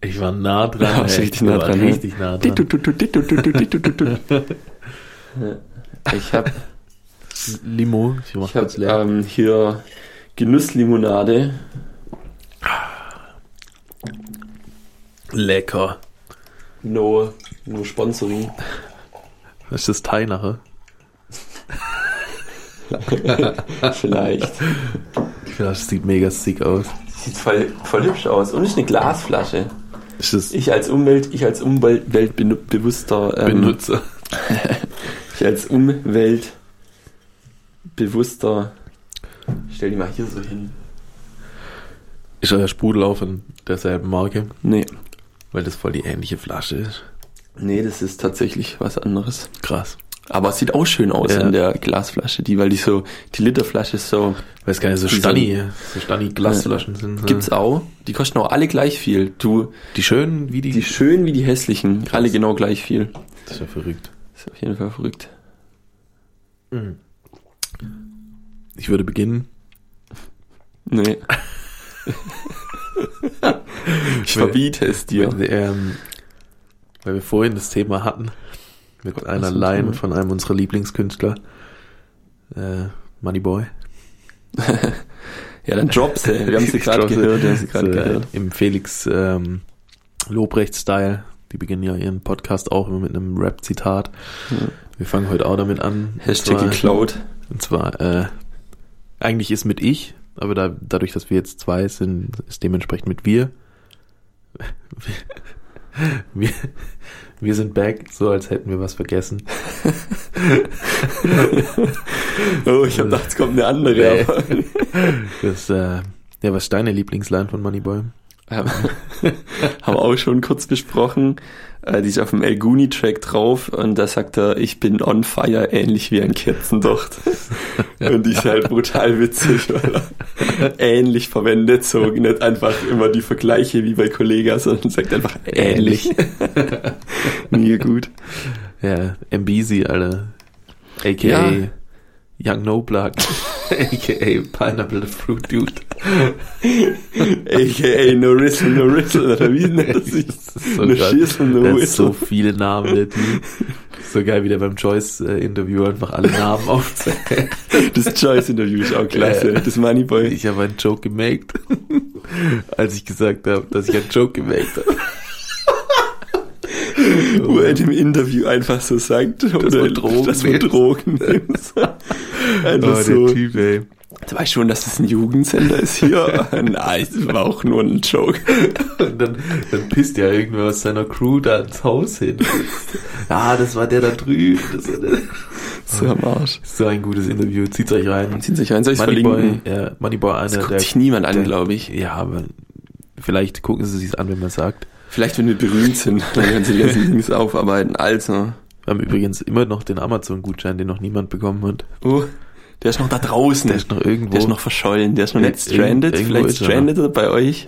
Ich war nah dran. Ja, ey. richtig nah Ich war dran, Richtig nah dran. Ich habe Limo. Ich ich hab, kurz leer. ähm, hier Genusslimonade. Lecker. No, no Sponsoring. Das ist das Thai nachher. Vielleicht. Ich finde, das sieht mega sick aus. Sieht voll, voll hübsch aus. Und ist eine Glasflasche. Ich als Umwelt, ich als umweltbewusster ähm, Benutzer? Ich als umweltbewusster stell die mal hier so hin. Ist euer Sprudel auch von derselben Marke? Nee. Weil das voll die ähnliche Flasche ist. Nee, das ist tatsächlich was anderes. Krass. Aber es sieht auch schön aus Ja. in der Glasflasche, die, weil die so, die Literflasche ist so, Weiß gar nicht, so Die Stani, so Stani Glasflaschen sind. gibt's auch. Die kosten auch alle gleich viel. Du, Die schönen wie die. die schönen wie die hässlichen, alle genau gleich viel. das ist ja verrückt. ist auf jeden Fall verrückt. Ich würde beginnen. Nee. ich verbiete es dir. Mit, ähm, weil wir vorhin das Thema hatten. Mit einer Line von einem unserer Lieblingskünstler. Äh, Moneyboy. Ja, dann drop sie. Wir haben sie gerade gehört. Wir haben sie gerade So, gehört. Im Felix ähm, Lobrecht-Style. Die beginnen ja ihren Podcast auch immer mit einem Rap-Zitat. Ja. Wir fangen heute auch damit an. Hashtag geklaut. Und zwar, äh, eigentlich ist mit ich, aber da, dadurch, dass wir jetzt zwei sind, ist dementsprechend mit wir. Wir, wir sind back, so als hätten wir was vergessen. Oh, ich hab gedacht, es kommt eine andere. Nee. Das, äh, ja, was ist deine Lieblingsline von Moneyboy? haben haben wir auch schon kurz besprochen. Äh, die ist auf dem El Guni Track drauf und da sagt er, ich bin on fire, ähnlich wie ein Kerzendocht. und die ist halt brutal witzig, weil er ähnlich verwendet, so nicht einfach immer die Vergleiche wie bei Kollega, sondern sagt einfach ähnlich. Mir gut. Ja, MBZ, Alter. A.k.a. Ja. Young No Blood. A.k.a. Pineapple Fruit Dude. AKA no Rizzle, no Rizzle, oder wie nennt das sich? So no. Shizzle, no Whistle. so viele Namen, der Typ. So geil, wie der beim Joyce-Interview einfach alle Namen aufzählt. Das Choice-Interview ist auch klasse. Ja. Das Moneyboy. Ich habe einen Joke gemaked, als ich gesagt habe, dass ich einen Joke gemaked habe. Wo er dem Interview einfach so sagt, oder man Drogen dass man. Drogen nimmt. Oh, einfach der so. Typ, ey. Du weißt schon, dass das ein Jugendsender ist hier. Nein, das war auch nur ein Joke. Und dann, dann pisst ja irgendwer aus seiner Crew da ins Haus hin. Ja, das war der da drüben. Das war der. So am Arsch. So ein gutes Interview. Zieht euch rein. Ziehen sich rein, soll ich verlinken? ja, Moneyboy, einer Das guckt der, sich niemand an, der- glaube ich. Ja, aber vielleicht gucken sie sich an, wenn man sagt. Vielleicht, wenn wir berühmt sind, dann können sie die ganzen Dings aufarbeiten. Also, Wir haben übrigens immer noch den Amazon-Gutschein, den noch niemand bekommen hat. oh, der ist noch da draußen. Der ist noch irgendwo. Der ist noch verschollen, der ist noch nicht stranded. Vielleicht ist er strandet er bei euch.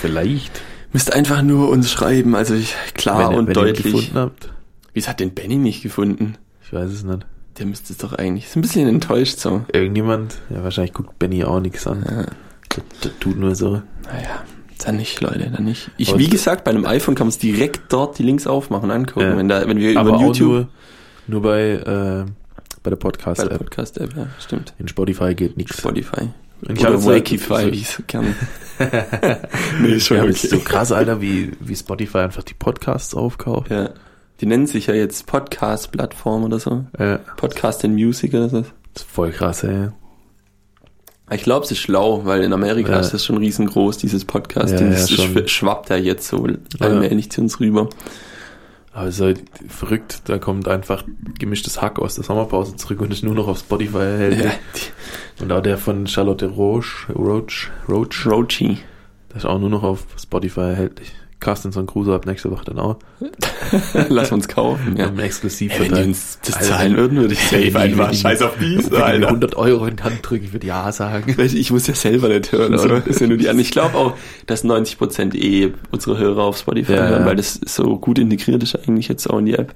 Vielleicht. müsst einfach nur uns schreiben. Also ich, klar wenn, und wenn ihr ihn deutlich. gefunden habt. Wieso hat den Benny nicht gefunden? Ich weiß es nicht. Der müsste es doch eigentlich. Ist ein bisschen enttäuscht so. Irgendjemand, ja, wahrscheinlich guckt Benny auch nichts an. Ja. Das, das tut nur so. Naja, dann nicht, Leute, dann nicht. Ich, Und- wie gesagt, bei einem iPhone kann man es direkt dort die Links aufmachen, angucken. Ja. Wenn, da, wenn wir Aber über YouTube nur, nur bei, äh, bei der bei der Podcast-App. Podcast-App, ja, stimmt. In Spotify geht nichts. Spotify. Und Oder hab's halt- Wakify, wie ich so gerne. nee, ist schon Ja, okay. es ist so krass, Alter, wie, wie Spotify einfach die Podcasts aufkauft. Ja. Die nennen sich ja jetzt Podcast-Plattform oder so. Ja. Podcast and Music oder so. Das ist voll krass, ey. Ich glaube, es ist schlau, weil in Amerika Ja. ist das schon riesengroß, dieses Podcasting. Ja, ja, das schon. schwappt ja jetzt so Ja. allmählich zu uns rüber. Aber es ist halt verrückt, da kommt einfach gemischtes Hack aus der Sommerpause zurück und ist nur noch auf Spotify erhältlich. Ja, Und auch der von Charlotte Roche, Roach, Roach, Roachy. der ist auch nur noch auf Spotify erhältlich. Carstenson Crusoe ab nächste Woche dann auch. Lass uns kaufen, ja. Exklusiv wenn die uns das Alter, zahlen würden, würde ich Wenn safe einfach wenn scheiß auf Wenn die mir Alter. 100 Euro in die Hand drücken, ich würde ja sagen. Ich muss ja selber nicht hören, so. Das ist ja nur die. Ich glaube auch, dass 90% eh unsere Hörer auf Spotify Ja, hören, weil das so gut integriert ist eigentlich jetzt auch in die App.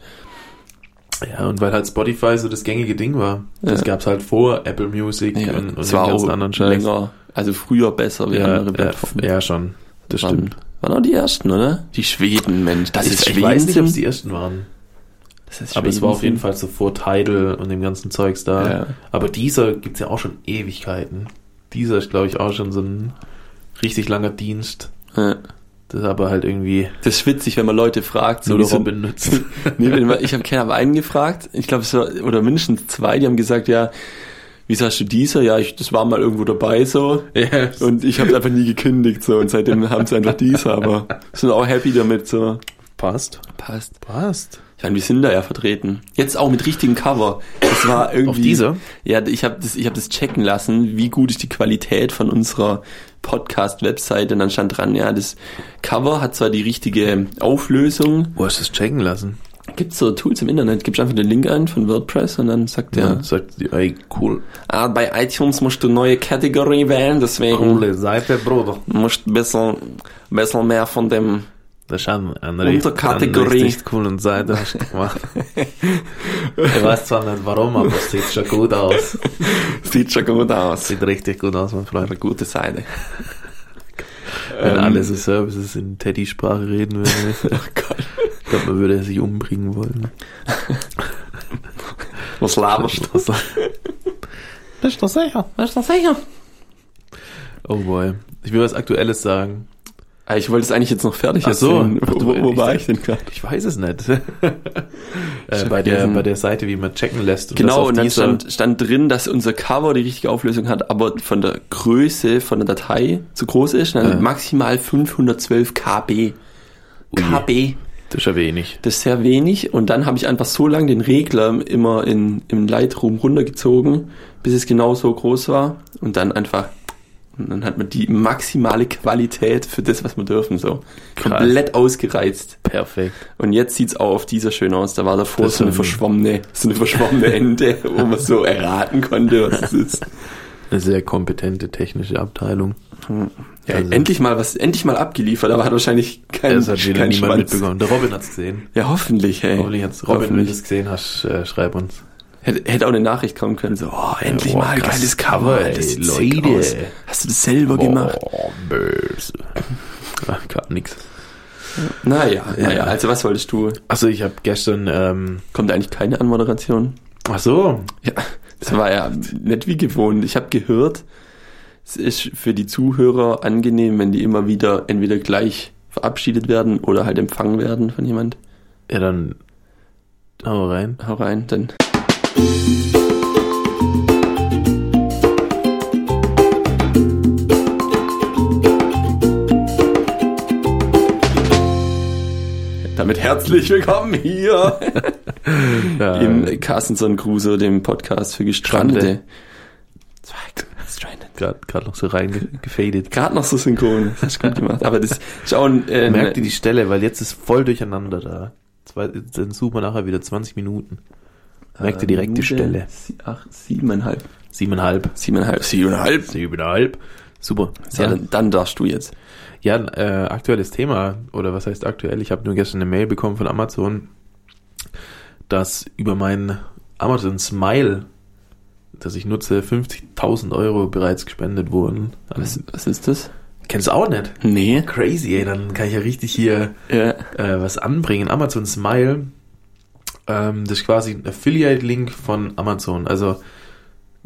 Ja, und weil halt Spotify so das gängige Ding war. Das Ja. gab's halt vor Apple Music Ja, und, und den ganzen auch anderen Scheiß. länger, also früher besser wie Ja, andere Plattformen. ja, schon. Das stimmt. Waren auch die ersten, oder? Die Schweden, Mensch. Das ich, ist ich Schweden. weiß nicht, ob es die ersten waren. Das ist Aber es war auf jeden. Fall so vor Tidal und dem ganzen Zeugs da. Ja. Aber dieser gibt's ja auch schon Ewigkeiten. Dieser ist, glaube ich, auch schon so ein richtig langer Dienst. Ja. Das ist aber halt irgendwie Das ist witzig, wenn man Leute fragt. So nur Robin nützt. nee, ich habe keinen, aber einen gefragt. Ich glaube, es war, oder mindestens zwei, die haben gesagt, ja, wie sagst du dieser? Ja, ich, das war mal irgendwo dabei so. ja. Und ich habe einfach nie gekündigt so. Und seitdem haben sie einfach dieser, aber sind auch happy damit so. passt. Passt. Passt. Ich meine, wir sind da ja vertreten. Jetzt auch mit richtigem Cover. Das war irgendwie. Auf dieser? Ja, ich habe das, ich habe das checken lassen, wie gut ist die Qualität von unserer Podcast-Webseite. Und dann stand dran, ja, das Cover hat zwar die richtige Auflösung. Wo hast du das checken lassen? Gibt's so Tools im Internet, gibst einfach den Link ein von WordPress und dann sagt Ja. der, Sagt die, ey, cool. ah, bei iTunes musst du neue Kategorie wählen, deswegen Coole Seite, Bruder. musst ein bisschen, bisschen mehr von dem Das ist eine, eine, Unterkategorie. richtig coole Seite hast du gemacht. ich weiß zwar nicht warum, aber es sieht schon gut aus. sieht schon gut aus. Sieht richtig gut aus, mein Freund. Eine gute Seite. Wenn Ähm, alle so Services in Teddy-Sprache reden würden. Oh Gott. Ich glaube, man würde sich umbringen wollen. Was laberst du? Das ist doch sicher. Was ist das sicher? Oh boy. Ich will was Aktuelles sagen. Ah, Ich wollte es eigentlich jetzt noch fertig Ach so. erzählen. Ach, Wo, du- wo, wo ich war ich denn gerade? Ich weiß es nicht. äh, bei, der, bei der Seite, wie man checken lässt. das Genau, und dann stand, stand drin, dass unser Cover die richtige Auflösung hat, aber von der Größe von der Datei zu groß ist. Also Ja. maximal 512 KB. Ui. KB. Das ist ja wenig. Das ist sehr wenig. Und dann habe ich einfach so lange den Regler immer in, im Lightroom runtergezogen, bis es genau so groß war. Und dann einfach, und dann hat man die maximale Qualität für das, was wir dürfen, so. Krass. Komplett ausgereizt. Perfekt. Und jetzt sieht's auch auf dieser schön aus. Da war davor Das so eine verschwommene, so eine verschwommene Ende, wo man so erraten konnte, was es ist. Eine sehr kompetente technische Abteilung. Ja, Also- endlich mal was, endlich mal abgeliefert, aber hat wahrscheinlich kein, Das hat wieder kein niemand Schwanz. mitbekommen. Der Robin hat's gesehen. Ja, hoffentlich, hey. Hoffentlich hat's Robin, wenn Hoffentlich. du es gesehen hast, äh, schreib uns. Hätte, hätte auch eine Nachricht kommen können, so, oh, endlich oh, mal, krasses geiles Cover, ey, das sieht Leute. aus. Hast du das selber gemacht? Oh, böse. Ach, gar nix. Naja, Ja. naja, also was wolltest du? Also ich habe gestern, ähm, Kommt eigentlich keine Anmoderation? ach so, Ja, das war ja nicht wie gewohnt. Ich habe gehört, es ist für die Zuhörer angenehm, wenn die immer wieder entweder gleich verabschiedet werden oder halt empfangen werden von jemand. ja dann hau rein. Hau rein, dann. Damit herzlich willkommen hier im Carstenson Crusoe, dem Podcast für Gestrandete. Stranded. gerade noch so reingefadet. Gerade noch so synchron, das hast du gut gemacht. Aber das ist auch ein, äh, Merkt ihr die Stelle, weil jetzt ist voll durcheinander da. Zwei, dann suchen wir nachher wieder 20 Minuten. Merkt ihr direkt die Minute Stelle. sie- Ach, siebeneinhalb. Siebeneinhalb. Siebeneinhalb. Siebeneinhalb. Siebeneinhalb. Super. Ja, dann, dann darfst du jetzt. Ja, äh, aktuelles Thema, oder was heißt aktuell? Ich habe nur gestern eine Mail bekommen von Amazon, dass über mein Amazon Smile, das ich nutze, 50.000 Euro bereits gespendet wurden. Was, was ist das? Kennst du auch nicht? Nee. Crazy, ey, dann kann ich ja richtig hier Ja. äh, was anbringen. Amazon Smile, ähm, das ist quasi ein Affiliate-Link von Amazon. Also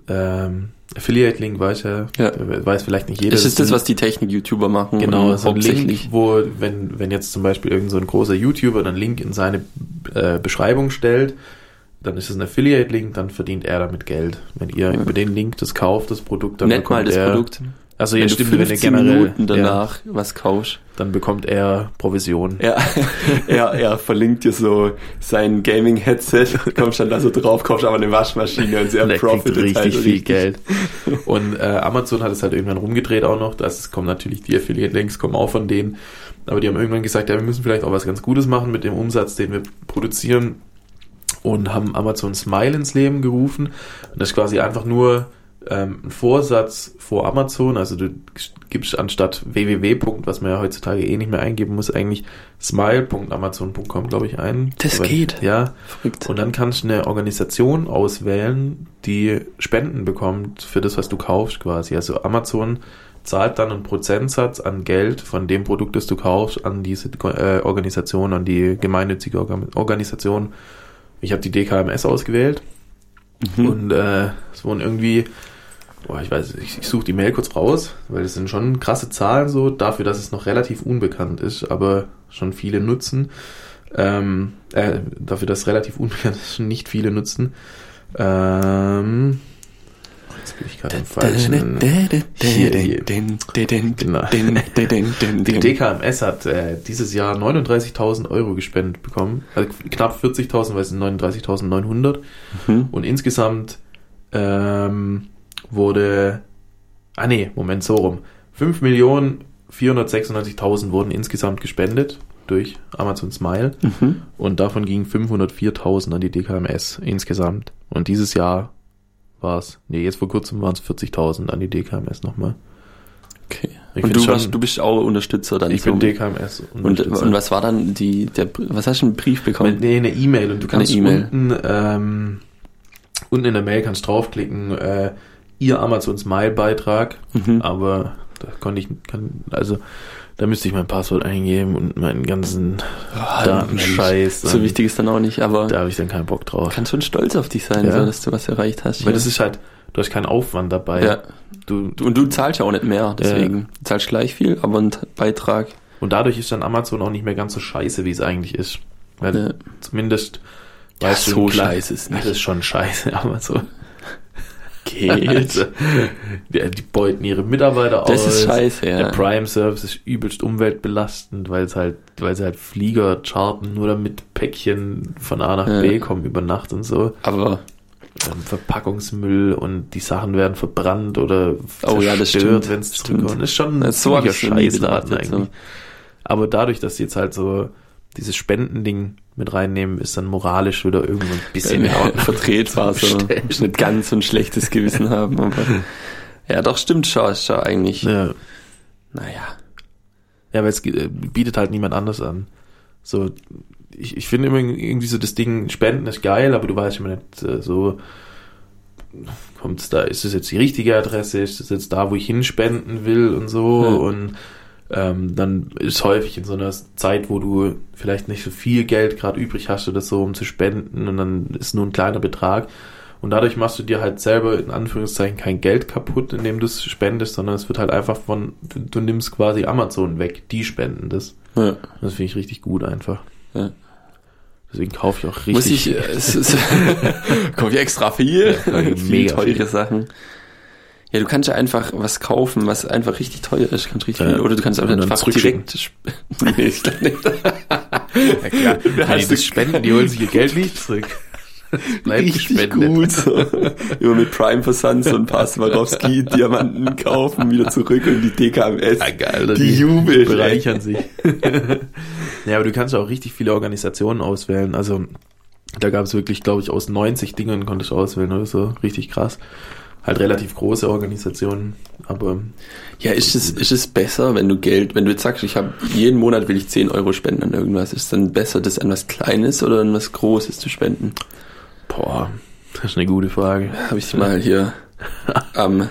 ähm, Affiliate-Link weiß ja, Ja. weiß vielleicht nicht jeder. Das ist das, was die Technik-YouTuber machen. Genau, so ein Link, wo, wenn, wenn jetzt zum Beispiel irgend so ein großer YouTuber einen Link in seine äh, Beschreibung stellt, dann ist es ein Affiliate-Link, dann verdient er damit Geld. Wenn ihr Ja. über den Link das kauft, das Produkt, dann Nennt mal bekommt das er, Produkt. Also ja, wenn stimmt, wenn 15 generell, Minuten danach was kaufst. ja, dann bekommt er Provision. Ja, er, er verlinkt dir so sein Gaming-Headset, kommst dann da so drauf, kaufst aber eine Waschmaschine und er kriegt profitet richtig halt viel Geld. Und äh, Amazon hat es halt irgendwann rumgedreht auch noch. Das kommen natürlich die Affiliate-Links, kommen auch von denen. Aber die haben irgendwann gesagt, ja, wir müssen vielleicht auch was ganz Gutes machen mit dem Umsatz, den wir produzieren. Und haben Amazon Smile ins Leben gerufen. Und das ist quasi einfach nur ähm, ein Vorsatz vor Amazon. Also du gibst anstatt www. was man ja heutzutage eh nicht mehr eingeben muss, eigentlich smile.amazon.com, glaube ich, ein. Das Aber- geht. Ja, Verrückt. und dann kannst du eine Organisation auswählen, die Spenden bekommt für das, was du kaufst quasi. Also Amazon zahlt dann einen Prozentsatz an Geld von dem Produkt, das du kaufst, an diese äh, Organisation, an die gemeinnützige Organ Organisation. Ich habe die DKMS ausgewählt Mhm. und äh, es wurden irgendwie, boah, ich weiß, ich, ich suche die Mail kurz raus, weil das sind schon krasse Zahlen so, dafür, dass es noch relativ unbekannt ist, aber schon viele nutzen. Ähm, äh, dafür, dass es relativ unbekannt ist, schon nicht viele nutzen. Ähm, jetzt bin ich gerade im falschen. Hier, hier. Genau. Die DKMS hat äh, dieses Jahr 39.000 Euro gespendet bekommen. Also knapp 40.000, weil es sind 39.900. Mhm. Und insgesamt ähm, wurde, ah nee, Moment, so rum. 5.496.000 wurden insgesamt gespendet durch Amazon Smile. Mhm. Und davon gingen 504.000 an die DKMS insgesamt. Und dieses Jahr war es, nee, jetzt vor kurzem waren es 40.000 an die DKMS nochmal. Okay. Ich und du, schon- warst, du bist auch Unterstützer dann. Ich bin DKMS. und, und was war dann die, der, was hast du einen Brief bekommen? Nee, eine E-Mail und du kannst E-Mail. unten, ähm, unten in der Mail kannst draufklicken, äh, ihr Amazon Smile Beitrag, Mhm. aber da konnte ich, kann, also da müsste ich mein Passwort eingeben und meinen ganzen Ah, Datenscheiß. So wichtig ist dann auch nicht, aber Da habe ich dann keinen Bock drauf. kannst schon stolz auf dich sein, Ja. so, dass du was erreicht hast. Weil ja. das ist halt, du hast keinen Aufwand dabei. ja. Du, Du- Und du zahlst ja auch nicht mehr, deswegen. Du zahlst gleich viel, aber ein Beitrag. und dadurch ist dann Amazon auch nicht mehr ganz so scheiße, wie es eigentlich ist. Weil Ja. zumindest Ja, weißt du, so klein- scheiße ist nicht. Das ist schon scheiße, Amazon. Geht. Also, die, die beuten ihre Mitarbeiter das aus. ist scheiße, ja. Der Prime Service ist übelst umweltbelastend, weil es halt, weil sie halt Flieger charten nur damit Päckchen von A nach Ja. B kommen über Nacht und so. aber Ähm, Verpackungsmüll und die Sachen werden verbrannt oder Oh ja, das zerstört, stimmt. wenn es zurückkommt. Das ist schon ein Das- so ich's noch nie Scheißladen betrachtet, eigentlich. so. Aber dadurch, dass sie jetzt halt so dieses Spendending mit reinnehmen, ist dann moralisch wieder irgendwo ein bisschen ja, vertretbar, so. Nicht ganz so ein schlechtes Gewissen haben, aber. Ja, doch, stimmt schon, schon eigentlich. Ja. Naja. Ja, weil es äh, bietet halt niemand anders an. So, ich, ich finde immer irgendwie so das Ding, Spenden ist geil, aber du weißt immer nicht äh, so, kommt's da, ist das jetzt die richtige Adresse, ist das jetzt da, wo ich hinspenden will und so Ja. und ähm, dann ist häufig in so einer Zeit, wo du vielleicht nicht so viel Geld gerade übrig hast oder so, um zu spenden und dann ist nur ein kleiner Betrag und dadurch machst du dir halt selber in Anführungszeichen kein Geld kaputt, indem du es spendest, sondern es wird halt einfach von, du, du nimmst quasi Amazon weg, die spenden das. Ja. Das finde ich richtig gut einfach. Ja. Deswegen kaufe ich auch richtig. Muss ich, äh, es ist, kaufe ich extra viel, Ja, viel mega teure viel. Sachen. Ja, du kannst ja einfach was kaufen, was einfach richtig teuer ist, kannst richtig Ja. viel, oder du kannst auch einfach direkt, nee, ich glaub nicht. ja, klar, wenn hast die du- das spenden, die holen sich ihr Geld nicht zurück. Bleibt richtig gespendet. gut. So. Immer mit Prime-Versand so ein paar Swarovski-Diamanten kaufen, wieder zurück und die DKMS. Ja, geil, oder Die jubeln, bereichern sich. ja, aber du kannst auch richtig viele Organisationen auswählen. Also da gab es wirklich, glaube ich, aus 90 Dingen konntest du auswählen oder so. Richtig krass. Halt relativ große Organisationen, aber Ja, ist es, ist es besser, wenn du Geld, wenn du jetzt sagst, ich habe jeden Monat will ich 10 Euro spenden an irgendwas, ist es dann besser, das an was Kleines oder an was Großes zu spenden? boah, das ist eine gute Frage. Habe ich mal hier am,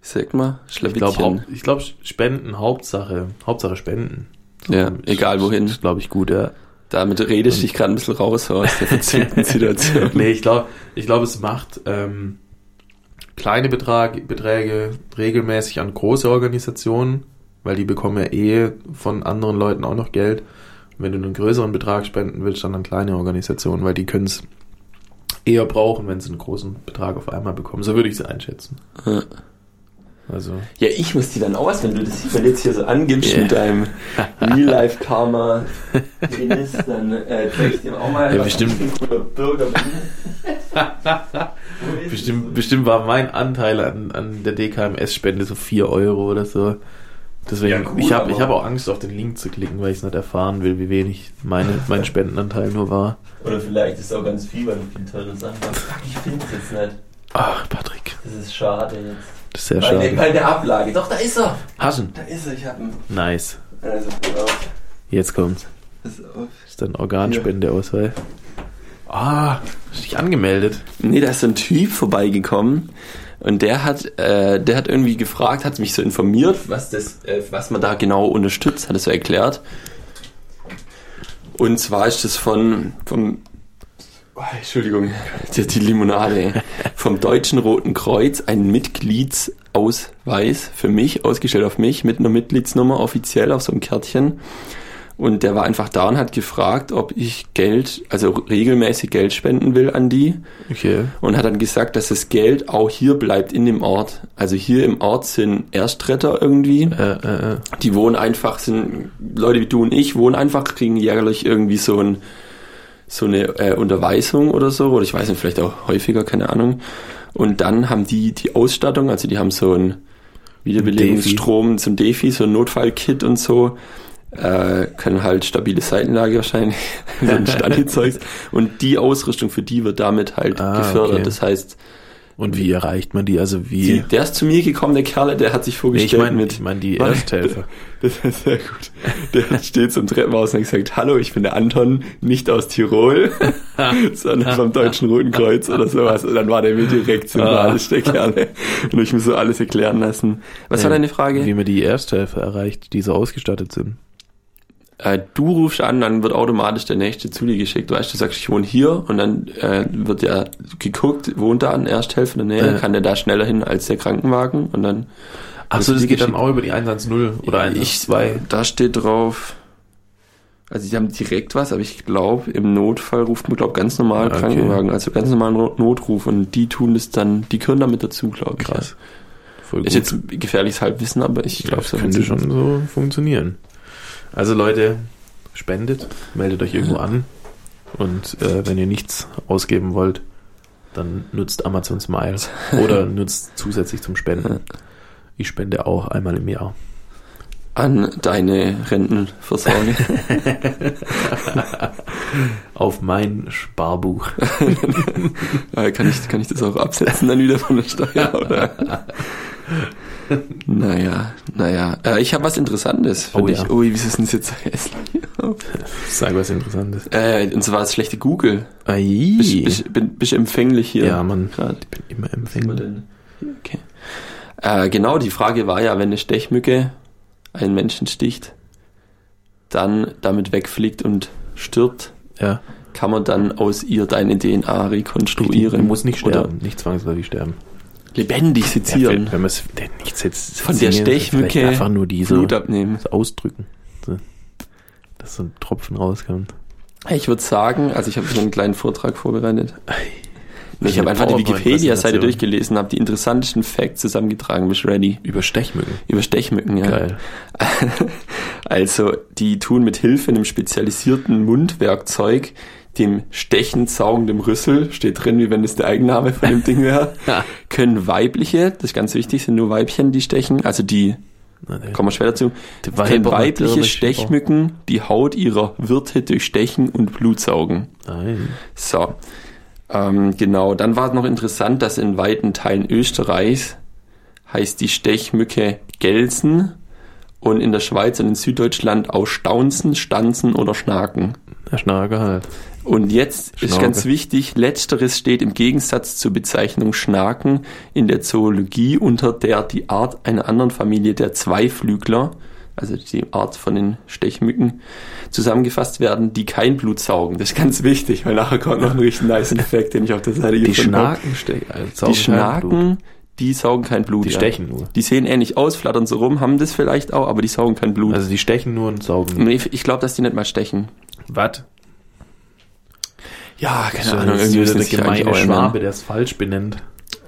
sag mal, Ich glaube, Schlawittchen. ich glaube, Spenden, Hauptsache, Hauptsache Spenden. Ja, egal wohin. Das glaube ich gut, ja. Damit redest du dich gerade ein bisschen raus so aus der verzwickten Situation. nee, ich glaube, ich glaube, es macht ähm, kleine Betrag, Beträge regelmäßig an große Organisationen, weil die bekommen ja eh von anderen Leuten auch noch Geld. Und wenn du einen größeren Betrag spenden willst, dann an kleine Organisationen, weil die können es eher brauchen, wenn sie einen großen Betrag auf einmal bekommen. So würde ich es einschätzen. Ja. Also, Ja, ich muss die dann aus, wenn du das wenn jetzt hier so angibst Ja. mit deinem Real-Life-Karma dann äh, zeig ich dir auch mal, Ja, was bestimmt. ich ein Bürger bin. Bestimmt, bestimmt war mein Anteil an, an der DKMS-Spende so 4 Euro oder so. Deswegen, Ja, cool, ich habe hab auch Angst, auf den Link zu klicken, weil ich es nicht erfahren will, wie wenig meine, mein Spendenanteil nur war. Oder vielleicht ist es auch ganz viel, weil du viel teure Sachen hast. Fuck, ich finde es jetzt nicht. Ach, Patrick, Das ist schade jetzt. Das ist sehr Bei, der, schade. bei der Ablage. Doch, da ist er. Haschen. Da ist er, ich hab ihn. Nice. Also. Jetzt kommt's. Pass auf. Das ist dann Organspendeausweis. Ah, hast dich angemeldet. Nee, da ist so ein Typ vorbeigekommen und der hat, äh, der hat irgendwie gefragt, hat mich so informiert, was das, äh, was man da genau unterstützt, hat es so erklärt. Und zwar ist das von, vom, oh, Entschuldigung, die, die Limonade, vom Deutschen Roten Kreuz ein Mitgliedsausweis für mich, ausgestellt auf mich, mit einer Mitgliedsnummer offiziell auf so einem Kärtchen. Und der war einfach da und hat gefragt, ob ich Geld, also regelmäßig Geld spenden will an die. Okay. Und hat dann gesagt, dass das Geld auch hier bleibt in dem Ort. Also hier im Ort sind Erstretter irgendwie. Äh, äh, äh. Die wohnen einfach, sind Leute wie du und ich, wohnen einfach, kriegen jährlich irgendwie so ein so eine äh, Unterweisung oder so, oder ich weiß nicht, vielleicht auch häufiger, keine Ahnung. Und dann haben die die Ausstattung, also die haben so ein Wiederbelebungsstrom zum Defi, so ein Notfallkit und so äh, können halt stabile Seitenlage wahrscheinlich, so ein Stani-Zeugs. Und die Ausrüstung für die wird damit halt Ah, gefördert. okay. Das heißt, Und wie erreicht man die? Also wie? die, der ist zu mir gekommen, der Kerl, der hat sich Nee, vorgestellt ich meine mit. ich mein die. Ersthelfer. Das ist sehr gut. Der steht zum Treppenhaus und hat gesagt, hallo, ich bin der Anton, nicht aus Tirol, sondern vom Deutschen Roten Kreuz oder sowas. Und dann war der mir direkt sympathisch, der Kerl. Und ich muss so alles erklären lassen. Was war Ja, deine Frage? Wie man die Ersthelfer erreicht, die so ausgestattet sind. Äh, du rufst an, dann wird automatisch der nächste zu dir geschickt. Weißt du, sagst, ich wohne hier und dann äh, wird ja geguckt, wohnt da in der Nähe, Ja. kann der da schneller hin als der Krankenwagen und dann Achso, das geht dann geschickt. auch über die 110 oder ich, 112. da steht drauf, also die haben direkt was, aber ich glaube, im Notfall ruft man, glaube ganz normal Okay. Krankenwagen, also ganz normalen Not- Notruf und die tun das dann, die gehören damit dazu, glaube ich. Krass. Voll Ja. Ist jetzt gefährliches Halbwissen, aber ich glaube, das könnte schon so funktionieren. Also Leute, spendet, meldet euch irgendwo an und äh, wenn ihr nichts ausgeben wollt, dann nutzt Amazon Smile oder nutzt zusätzlich zum Spenden. Ich spende auch einmal im Jahr. an deine Rentenversorgung. Auf mein Sparbuch. Äh, kann, ich, kann ich das auch absetzen dann wieder von der Steuer? Oder? Naja, naja. Äh, ich habe was Interessantes. Oh ja. Ui, wie ist denn das jetzt Essen? Sag was Interessantes. äh, und zwar das schlechte Google. Bist, Ai. bist, bin, bist empfänglich hier? Ja, Mann. Grad. Ich bin immer empfänglich. Okay. Äh, genau, die Frage war ja, wenn eine Stechmücke einen Menschen sticht, dann damit wegfliegt und stirbt, Ja. kann man dann aus ihr deine DNA Die rekonstruieren. muss nicht Oder sterben, nicht zwangsläufig sterben. Lebendig Ja, sezieren. wenn, wenn man es nicht setzt, Von der Stechmücke einfach nur diese Blut abnehmen. ausdrücken. So, dass so ein Tropfen rauskommt. Ich würde sagen, also ich habe so einen kleinen Vortrag vorbereitet. Nee, ich habe einfach die Wikipedia-Seite durchgelesen, habe die interessantesten Facts zusammengetragen. Bist ready? Über Stechmücken. Über Stechmücken, ja. Geil. Also, die tun mit Hilfe einem spezialisierten Mundwerkzeug, dem stechend saugenden Rüssel, steht drin, wie wenn das der Eigenname von dem Ding wäre, Ja. können weibliche, das ist ganz wichtig, sind nur Weibchen, die stechen, also die, der- kommen wir später zu, der können weibliche Stechmücken die Haut ihrer Wirte durchstechen und Blut saugen. Nein. So, ähm, genau. Dann war es noch interessant, dass in weiten Teilen Österreichs heißt die Stechmücke Gelsen und in der Schweiz und in Süddeutschland auch Staunzen, Stanzen oder Schnaken. Der Schnager halt. Und jetzt ist Schnauke. ganz wichtig, letzteres steht im Gegensatz zur Bezeichnung Schnaken in der Zoologie, unter der die Art einer anderen Familie der Zweiflügler, also die Art von den Stechmücken, zusammengefasst werden, die kein Blut saugen. Das ist ganz wichtig, weil nachher kommt noch ein richtig nice Effekt, den ich auf der Seite Die gefunden habe. Also Die. Schnaken, die saugen kein Blut. Die ja. stechen nur. Die sehen ähnlich aus, flattern so rum, haben das vielleicht auch, aber die saugen kein Blut. Also die stechen nur und saugen nicht. Nee, ich glaube, dass die nicht mal stechen. Was? Ja, keine So, Ahnung, das ist irgendwie sich eigentlich gemeine. Schwabe, der es falsch benennt.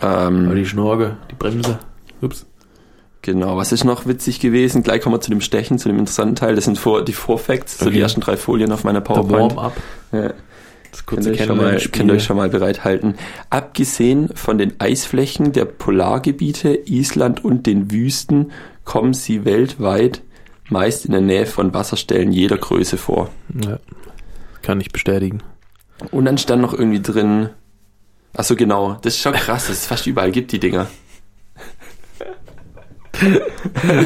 Aber Ähm, die Schnorge, die Bremse. Ups. genau, was ist noch witzig gewesen? Gleich kommen wir zu dem Stechen, zu dem interessanten Teil. Das sind vor, die Vorfacts, so Okay. die ersten drei Folien auf meiner PowerPoint. Warm-up. Ja, Das könnt, kurze ihr euch schon mal, könnt ihr euch schon mal bereithalten. Abgesehen von den Eisflächen der Polargebiete, Island und den Wüsten kommen sie weltweit meist in der Nähe von Wasserstellen jeder Größe vor. Ja. Kann ich bestätigen. Und dann stand noch irgendwie drin, ach so genau, das ist schon krass, dass es fast überall gibt, die Dinger.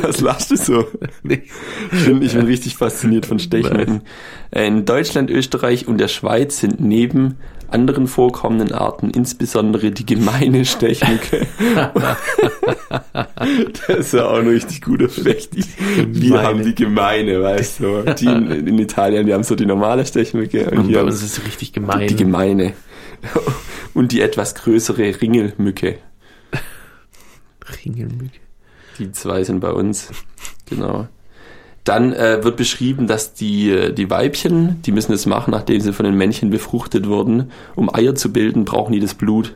Was lachst du so? Ich bin, ich bin richtig fasziniert von Stechmücken. Äh, In Deutschland, Österreich und der Schweiz sind neben anderen vorkommenden Arten insbesondere die gemeine Stechmücke. das ist ja auch ein richtig guter Flecht. Gemeine. haben die gemeine, weißt du. Die in, in Italien, die haben so die normale Stechmücke und Und hier bei uns ist es richtig gemein. die gemeine. Und die etwas größere Ringelmücke. Ringelmücke. Die zwei sind bei uns. Genau. Dann äh, wird beschrieben, dass die, äh, die Weibchen, die müssen es machen, nachdem sie von den Männchen befruchtet wurden. Um Eier zu bilden, brauchen die das Blut.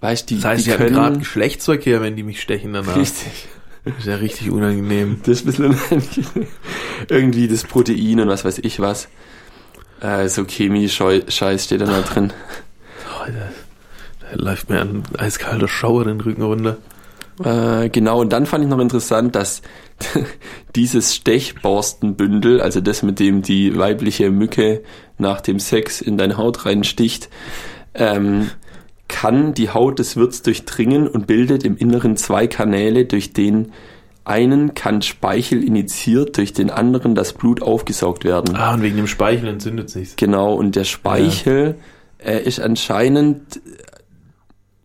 Weißt du, die, Das heißt, die sie haben gerade Geschlechtsverkehr, wenn die mich stechen danach. Richtig. Das ist ja richtig unangenehm. Das ist ein bisschen irgendwie das Protein und was weiß ich was. Äh, so Chemie-Scheiß steht da noch drin. Oh, da, da läuft mir ein eiskalter Schauer den Rücken runter. Äh, genau, und dann fand ich noch interessant, dass dieses Stechborstenbündel, also das, mit dem die weibliche Mücke nach dem Sex in deine Haut reinsticht, ähm, kann die Haut des Wirts durchdringen und bildet im Inneren zwei Kanäle, durch den einen kann Speichel initiiert, durch den anderen das Blut aufgesaugt werden. Ah, und wegen dem Speichel entzündet sich's. Genau, und der Speichel äh, ist anscheinend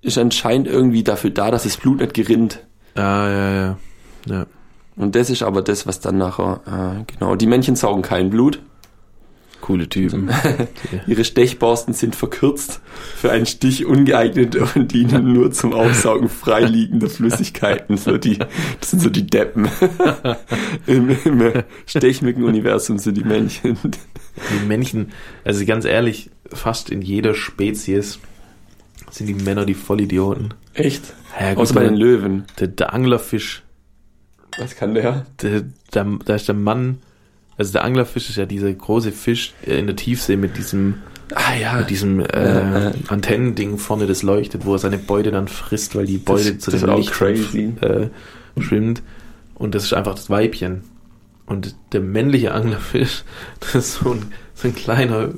ist anscheinend irgendwie dafür da, dass das Blut nicht gerinnt. Ah, ja, ja. Ja. Und das ist aber das, was dann nachher, äh, genau, die Männchen saugen kein Blut. Coole Typen. Ihre Stechborsten sind verkürzt, für einen Stich ungeeignet und dienen nur zum Aufsaugen freiliegender Flüssigkeiten. So die, das sind so die Deppen. Im, im Stechmücken-Universum sind die Männchen. Die Männchen, also ganz ehrlich, fast in jeder Spezies sind die Männer die Vollidioten. Echt? Ja, gut, Außer bei den Löwen. der, der Anglerfisch, Was kann der? der, der, da ist der Mann, also der Anglerfisch ist ja dieser große Fisch äh, in der Tiefsee mit diesem, Ah ja, mit diesem Ja, äh, ja. Antennending vorne, das leuchtet, wo er seine Beute dann frisst, weil die Beute Das- zu das dem Licht crazy. Äh, schwimmt. Und das ist einfach das Weibchen. Und der männliche Anglerfisch, das ist so ein, so ein kleiner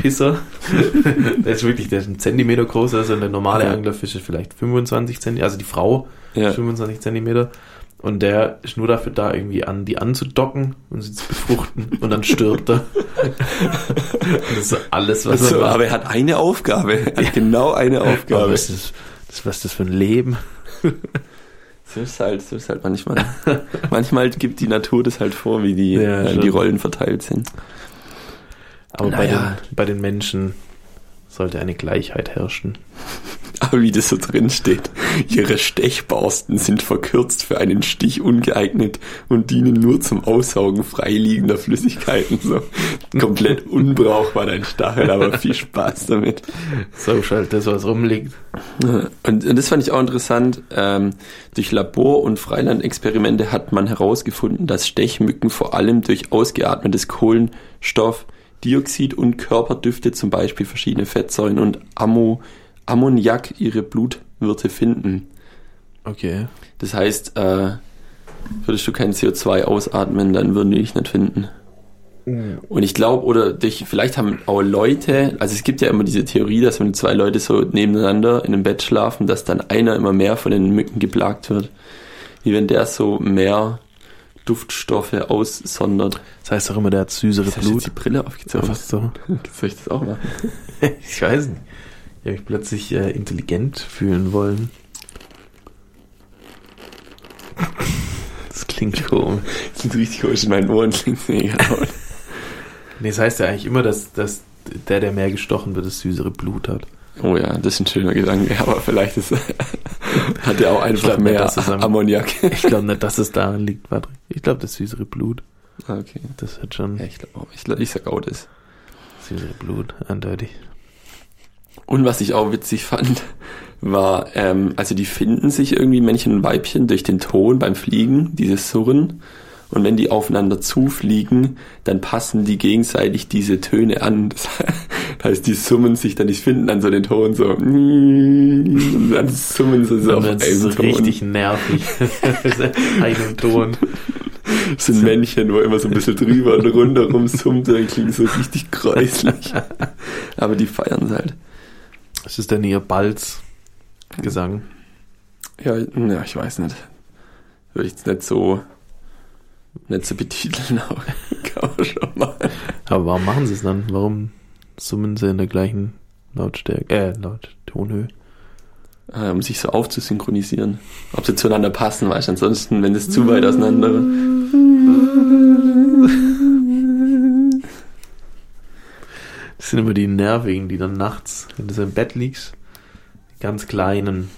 Pisser. der ist wirklich, der ist ein Zentimeter groß, also der normale Ja. Anglerfisch ist vielleicht 25 Zentimeter, also die Frau Ja. 25 Zentimeter. Und der ist nur dafür da, irgendwie an die anzudocken und sie zu befruchten. Und dann stirbt er. das ist alles, was Also, er macht. aber er hat eine Aufgabe. Er hat genau eine Aufgabe. was ist, das, was ist das für ein Leben? So ist halt, so ist halt manchmal. manchmal gibt die Natur das halt vor, wie die, Ja, äh, die Rollen verteilt sind. Aber bei, Naja. den, bei den Menschen sollte eine Gleichheit herrschen. Aber wie das so drin steht, ihre Stechborsten sind verkürzt für einen Stich ungeeignet und dienen nur zum Aussaugen freiliegender Flüssigkeiten. So komplett unbrauchbar dein Stachel, aber viel Spaß damit. So schalt das, was rumliegt. Und, und das fand ich auch interessant. Ähm, durch Labor- und Freilandexperimente hat man herausgefunden, dass Stechmücken vor allem durch ausgeatmetes Kohlenstoff, Dioxid und Körperdüfte, zum Beispiel verschiedene Fettsäuren und Ammo, Ammoniak, ihre Blutwirte finden. Okay. Das heißt, äh, würdest du kein CO2 ausatmen, dann würden die dich nicht finden. Und ich glaube, oder durch, vielleicht haben auch Leute, also es gibt ja immer diese Theorie, dass wenn zwei Leute so nebeneinander in einem Bett schlafen, dass dann einer immer mehr von den Mücken geplagt wird. Wie wenn der so mehr Duftstoffe aussondert. Das heißt doch immer, der hat süßere du jetzt Blut. die Brille aufgezogen? Fast so. Soll ich das auch machen? Ich weiß nicht. Ich habe mich plötzlich äh, intelligent fühlen wollen. Das klingt komisch. Das ist richtig komisch in meinen Ohren, klingt mega. Nee, das heißt ja eigentlich immer, dass, dass der, der mehr gestochen wird, das süßere Blut hat. Oh ja, das ist ein schöner Gedanke, aber vielleicht ist, hat er auch einfach nicht, mehr es am- Ammoniak. Ich glaube nicht, dass es daran liegt, Patrick. Ich glaube, das süßere Blut. Ah, Okay. Das hat schon Ja, ich glaube auch. Ich, ich sag auch das. süßere Blut, eindeutig. Und was ich auch witzig fand, war, ähm, also die finden sich irgendwie Männchen und Weibchen durch den Ton beim Fliegen, dieses Surren. Und wenn die aufeinander zufliegen, dann passen die gegenseitig diese Töne an. Das heißt, die summen sich dann, die finden dann so den Ton so. Und dann summen sie so Dann auf einem es so Ton. richtig nervig. Einem Ton. Das sind Männchen, wo immer so ein bisschen drüber und runter rumsummt, dann klingt so richtig gräuslich. Aber die feiern es halt. Das ist dann ihr Balzgesang. Ja, ja, ich weiß nicht. Würde ich jetzt nicht so, nicht so betiteln, aber kann man schon mal. Aber warum machen sie es dann? Warum summen sie in der gleichen Lautstärke, äh, Laut, Tonhöhe? Äh, um sich so aufzusynchronisieren. Ob sie zueinander passen, weißt du, ansonsten, wenn es zu weit auseinander. Das sind immer die nervigen, die dann nachts, wenn du so im Bett liegst, die ganz kleinen.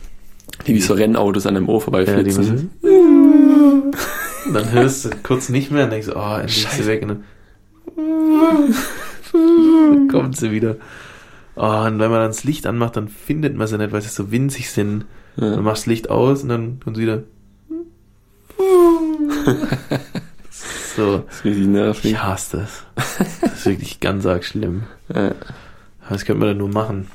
Die wie so Rennautos an dem Ohr Ja, müssen, dann hörst du kurz nicht mehr und denkst, oh, endlich ist sie weg. Und dann kommt sie wieder. Oh, und wenn man dann das Licht anmacht, dann findet man sie nicht, weil sie so winzig sind. Dann ja. machst du das Licht aus und dann kommt sie wieder. so. Das ist richtig nervig. Ich hasse das. Das ist wirklich ganz arg schlimm. Ja. Was könnte man denn nur machen?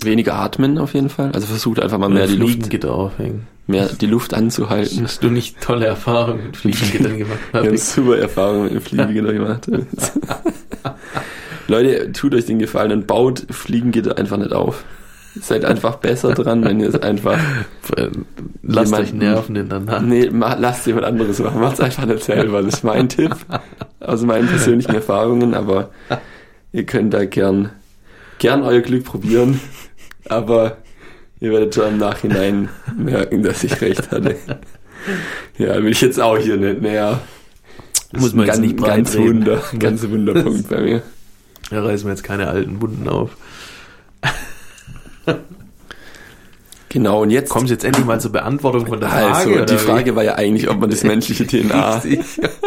Weniger atmen auf jeden Fall. Also versucht einfach mal mehr Oder die Luft, Fliegengitter aufhängen. Mehr die Luft anzuhalten. Hast du nicht tolle Erfahrungen mit Fliegengittern gemacht? Ich habe super Erfahrungen mit dem Fliegengitter gemacht. Leute, tut euch den Gefallen und baut Fliegengitter einfach nicht auf. Seid einfach besser dran, wenn ihr es einfach. Lasst Jemanden- euch nerven in der Nacht. Nee, ma, lasst jemand anderes machen. Macht's einfach nicht selber. Das ist mein Tipp aus meinen persönlichen Erfahrungen, aber ihr könnt da gern, gern euer Glück probieren. Aber ihr werdet schon im Nachhinein merken, dass ich recht hatte. Ja, will ich jetzt auch hier nicht näher. Das Muss ist man ein jetzt nicht ganz, reden. Wunder, ganz Wunderpunkt bei mir. Da reißen wir jetzt keine alten Wunden auf. Genau, und jetzt Kommst jetzt endlich mal zur Beantwortung von der Frage? also, die wie? Frage war ja eigentlich, ob man das menschliche DNA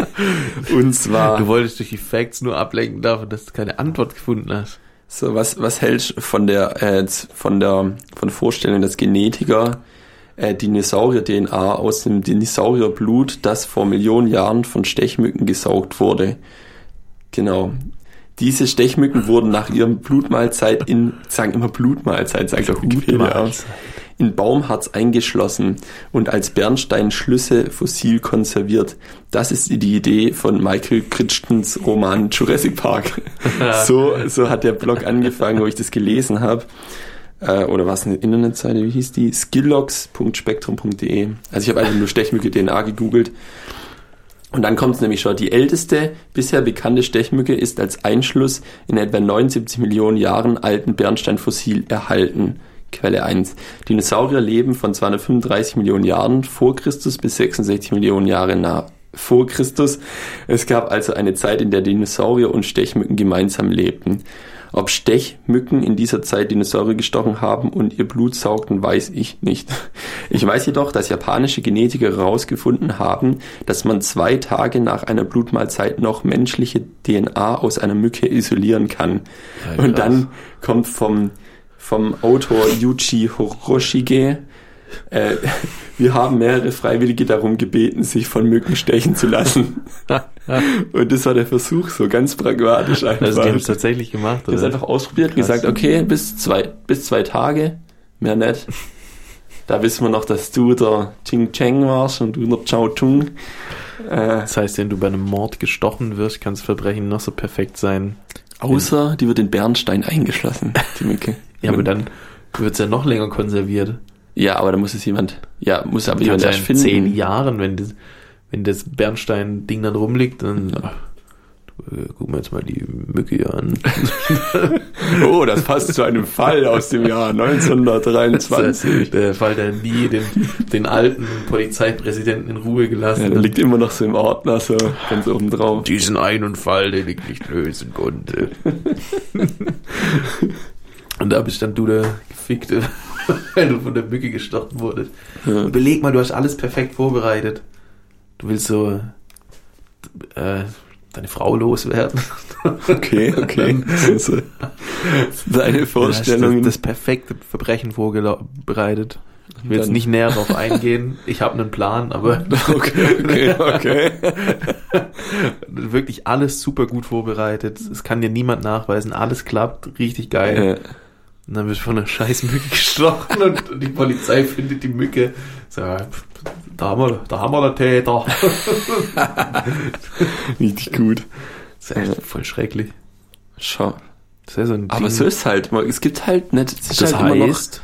und zwar Du wolltest durch die Facts nur ablenken davon, dass du keine Antwort gefunden hast. So, was, was hältst du von der, äh, von der, von der Vorstellung, dass Genetiker äh, Dinosaurier-DNA aus dem Dinosaurierblut, das vor Millionen Jahren von Stechmücken gesaugt wurde. Genau. Diese Stechmücken wurden nach ihrem Blutmahlzeit in, sagen immer Blutmahlzeit, sagt auch Wikipedia, Mahlzeit. In Baumharz eingeschlossen und als Bernsteinschlüsse fossil konserviert. Das ist die Idee von Michael Crichtons Roman Jurassic Park. so, so hat der Blog angefangen, wo ich das gelesen habe. Äh, oder was eine Internetseite, wie hieß die? skillogs.spektrum.de. Also ich habe einfach nur Stechmücke DNA gegoogelt. Und dann kommt es nämlich schon. Die älteste bisher bekannte Stechmücke ist als Einschluss in etwa 79 Millionen Jahren alten Bernsteinfossil erhalten. Quelle 1. Dinosaurier leben von 235 Millionen Jahren vor Christus bis 66 Millionen Jahre nach vor Christus. Es gab also eine Zeit, in der Dinosaurier und Stechmücken gemeinsam lebten. Ob Stechmücken in dieser Zeit Dinosaurier gestochen haben und ihr Blut saugten, weiß ich nicht. Ich weiß jedoch, dass japanische Genetiker herausgefunden haben, dass man zwei Tage nach einer Blutmahlzeit noch menschliche DNA aus einer Mücke isolieren kann. Ja, und dann kommt vom, vom Autor Yuji Horoshige, äh, wir haben mehrere Freiwillige darum gebeten, sich von Mücken stechen zu lassen. Und das war der Versuch, so ganz pragmatisch einfach. Also die haben es tatsächlich gemacht, Ich habe es oder? einfach ausprobiert, Krass. gesagt, okay, bis zwei, bis zwei Tage, mehr nicht. Da wissen wir noch, dass du der Ching Cheng warst und du der Chao Tung. Äh, Das heißt, wenn du bei einem Mord gestochen wirst, kann das Verbrechen noch so perfekt sein. außer die wird in Bernstein eingeschlossen, die Mücke. Ja, aber dann wird es ja noch länger konserviert. Ja, aber da muss es jemand, ja, muss aber jemand ja erst in finden. zehn Jahren, wenn das, wenn das Bernstein-Ding dann rumliegt, dann ach, äh, gucken wir jetzt mal die Mücke hier an. Oh, das passt zu einem Fall aus dem Jahr 1923. Der Fall, der nie den, den alten Polizeipräsidenten in Ruhe gelassen Ja, der hat. liegt immer noch so im Ordner, so ganz oben drauf. Diesen einen Fall, den ich nicht lösen konnte. Und da bist dann du der Gefickte, weil du von der Mücke gestochen wurdest. Ja. Überleg mal, du hast alles perfekt vorbereitet. Du willst so äh, deine Frau loswerden. Okay, okay. So deine Du hast das, das perfekte Verbrechen vorbereitet. Ich will jetzt nicht näher darauf eingehen. Ich habe einen Plan, aber Okay, okay, okay. wirklich alles super gut vorbereitet. Es kann dir niemand nachweisen. Alles klappt, richtig geil. Äh, Und dann wirst du von einer scheiß Mücke gestochen und die Polizei findet die Mücke. So, da haben wir, da haben wir den Täter. richtig gut. Das ist echt voll schrecklich. Schau. Das ist ja so ein Aber Ding. so ist halt, es gibt halt nicht, es ist das halt immer noch, heißt,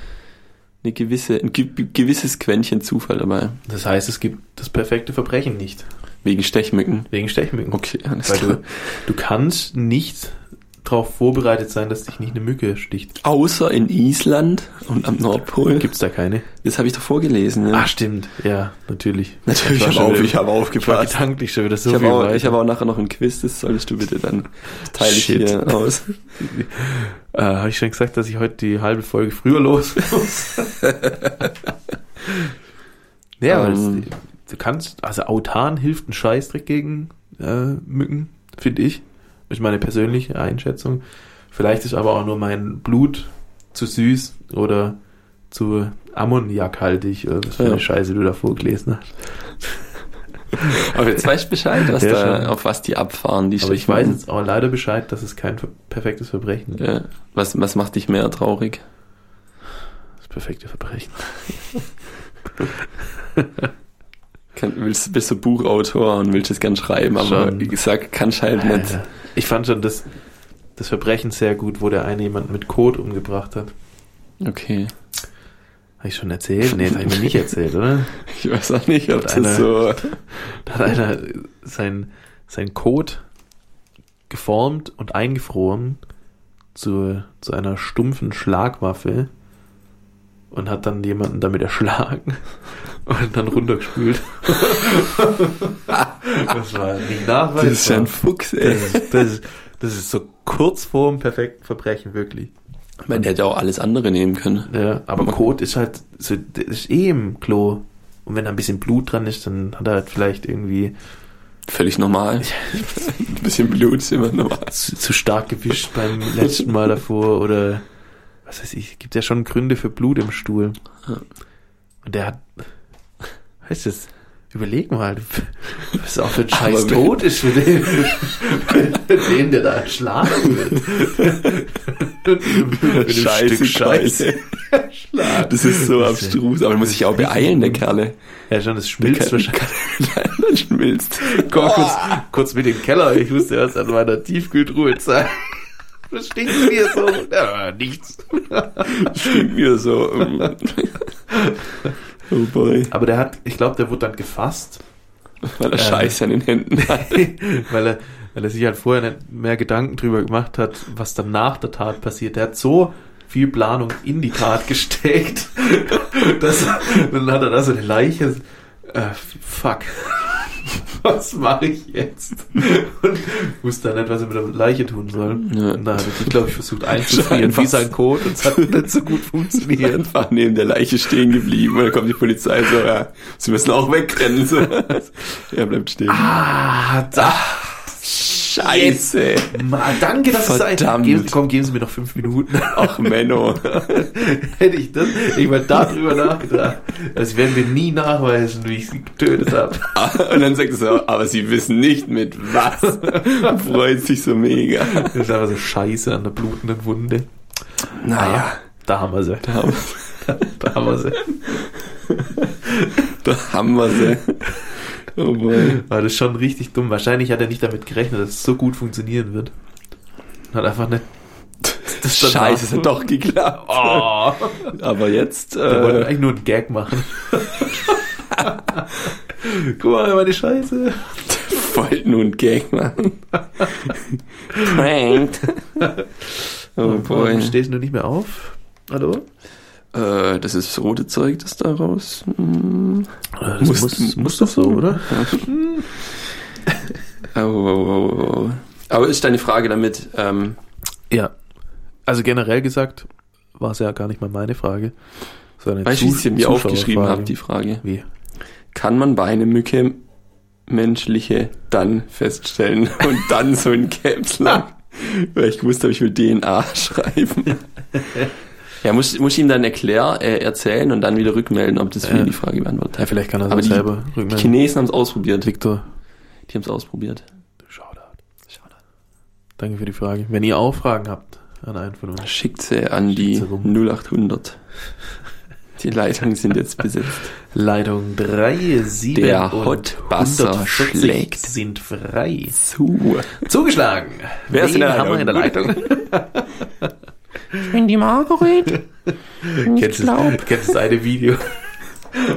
eine gewisse, ein ge gewisses Quäntchen Zufall dabei. Das heißt, es gibt das perfekte Verbrechen nicht. Wegen Stechmücken. Wegen Stechmücken. Okay, alles Weil klar. du, du kannst nicht darauf vorbereitet sein, dass dich nicht eine Mücke sticht. Außer in Island und am Nordpol. Gibt's da keine? Das habe ich doch vorgelesen. Ja. Ah, stimmt. Ja, natürlich. Natürlich, Ich habe auf, ich habe Ich war aufgepasst. gedanklich schon wieder so Ich habe viel auch, weiter. ich habe auch nachher noch ein Quiz, das solltest du bitte dann teile ich Shit. hier aus. Äh, habe ich schon gesagt, dass ich heute die halbe Folge früher los muss? ja, aber Ähm. das, du kannst, also Autan hilft ein Scheißdreck gegen äh, Mücken, finde ich. Ist meine persönliche Einschätzung. Vielleicht ist aber auch nur mein Blut zu süß oder zu ammoniakhaltig, oder was für Ja. eine Scheiße du da vorgelesen hast. Aber jetzt weißt du Bescheid, was Ja, da, auf was die abfahren, die Aber ich weiß jetzt auch leider Bescheid, dass es kein perfektes Verbrechen ist. Ja. Was, was macht dich mehr traurig? Das perfekte Verbrechen. Kann, willst, bist du Buchautor und willst es gern schreiben, aber Schon. wie gesagt, kannst halt nicht. Ich fand schon das, das Verbrechen sehr gut, wo der eine jemanden mit Kot umgebracht hat. Okay. Habe ich schon erzählt? Nee, das habe ich mir nicht erzählt, oder? Ich weiß auch nicht, ob Hat das einer- so. Da hat einer sein, sein Kot geformt und eingefroren zu, zu einer stumpfen Schlagwaffe und hat dann jemanden damit erschlagen und dann runtergespült. Das war nicht nachweisbar. Das ist ja ein Fuchs, ey. das, ist, das, ist, das ist so kurz vorm perfekten Verbrechen, wirklich. Ich meine, der hätte auch alles andere nehmen können. Ja, aber Kot ist halt, so, das ist eh im Klo. Und wenn da ein bisschen Blut dran ist, dann hat er halt vielleicht irgendwie Völlig normal. Ein bisschen Blut ist immer normal. zu, zu stark gewischt beim letzten Mal davor oder was weiß ich, gibt ja schon Gründe für Blut im Stuhl. Und der hat, weißt du, das, überleg mal, was auch für ein Aber scheiß wenn- Tod ist für den, für den, der da erschlagen wird. Mit einem Stück Scheiße. Erschlagen. Das ist so Das abstrus, aber man muss sich auch beeilen, der Kerle. Ja, schon, das schmilzt wahrscheinlich. Dann schmilzt. Komm, kurz, kurz mit dem Keller. Ich musste erst an meiner Tiefkühltruhe zeigen. Was stinkt mir so? Ja, nichts. Stinkt mir so. Oh boy. Aber der hat, ich glaube, der wurde dann gefasst, Weil er Ähm. Scheiße an den Händen hat. weil er, weil er sich halt vorher nicht mehr Gedanken drüber gemacht hat, was dann nach der Tat passiert. Der hat so viel Planung in die Tat gesteckt, dass, dann hat er da so eine Leiche, äh, fuck. Was mache ich jetzt? Und wusste dann nicht, was er mit der Leiche tun soll. Ja. Und da er die, glaube ich, versucht einzufrieren wie sein Code und es hat nicht so gut funktioniert. Einfach neben der Leiche stehen geblieben und dann kommt die Polizei so, ja, sie müssen auch wegrennen. So. Er bleibt stehen. Ah, da. Scheiße. Mal, danke, dass es. Verdammt. Geben, komm, geben Sie mir noch fünf Minuten. Ach, Menno. Hätte ich das, ich mal darüber nachgedacht. Das werden wir nie nachweisen, wie ich sie getötet habe. Und dann sagt er so, aber sie wissen nicht mit was. Freut sich so mega. Das ist aber so scheiße an der blutenden Wunde. Naja, Da haben wir sie. da haben, Da haben wir sie. da haben wir sie. Oh boy. Aber das ist schon richtig dumm. Wahrscheinlich hat er nicht damit gerechnet, dass es so gut funktionieren wird. Hat einfach nicht. Das Scheiße, es hat doch geklappt. Oh. Aber jetzt, Wir wollten äh, eigentlich nur einen Gag machen. Guck mal, meine Scheiße. wollten nur einen Gag machen. Pranked. Oh boy. Warum stehst du nicht mehr auf? Hallo? Äh, das ist das rote Zeug, das da raus. Hm. Das Muss- muss, muss, doch so, oder? Oh, oh, oh, oh. Aber ist deine Frage damit, ähm, Ja. Also generell gesagt, war es ja gar nicht mal meine Frage. sondern weißt du, wie ich sie mir aufgeschrieben habe, die Frage? Wie? Kann man bei einer Mücke menschliche dann feststellen und dann so in Caps Lock? Weil ich gewusst habe, ich will DNA schreiben. Ja, muss, muss ich ihm dann erklären, äh, erzählen und dann wieder rückmelden, ob das für ihn die Frage beantwortet. Ja, vielleicht kann er Aber das die- selber Die rückmelden. Chinesen haben es ausprobiert. Victor, Die haben es ausprobiert. Shoutout. Danke für die Frage. Wenn ihr auch Fragen habt an einen von uns. Schickt sie an die sie rum. 0800. Die Leitungen sind jetzt besetzt. Leitung 3, 7 Der 140 schlägt. sind frei. Zu. Zugeschlagen. Wer ist in der wir in der Leitung? Ich bin die Margaret. kennst, du, kennst du das eine Video,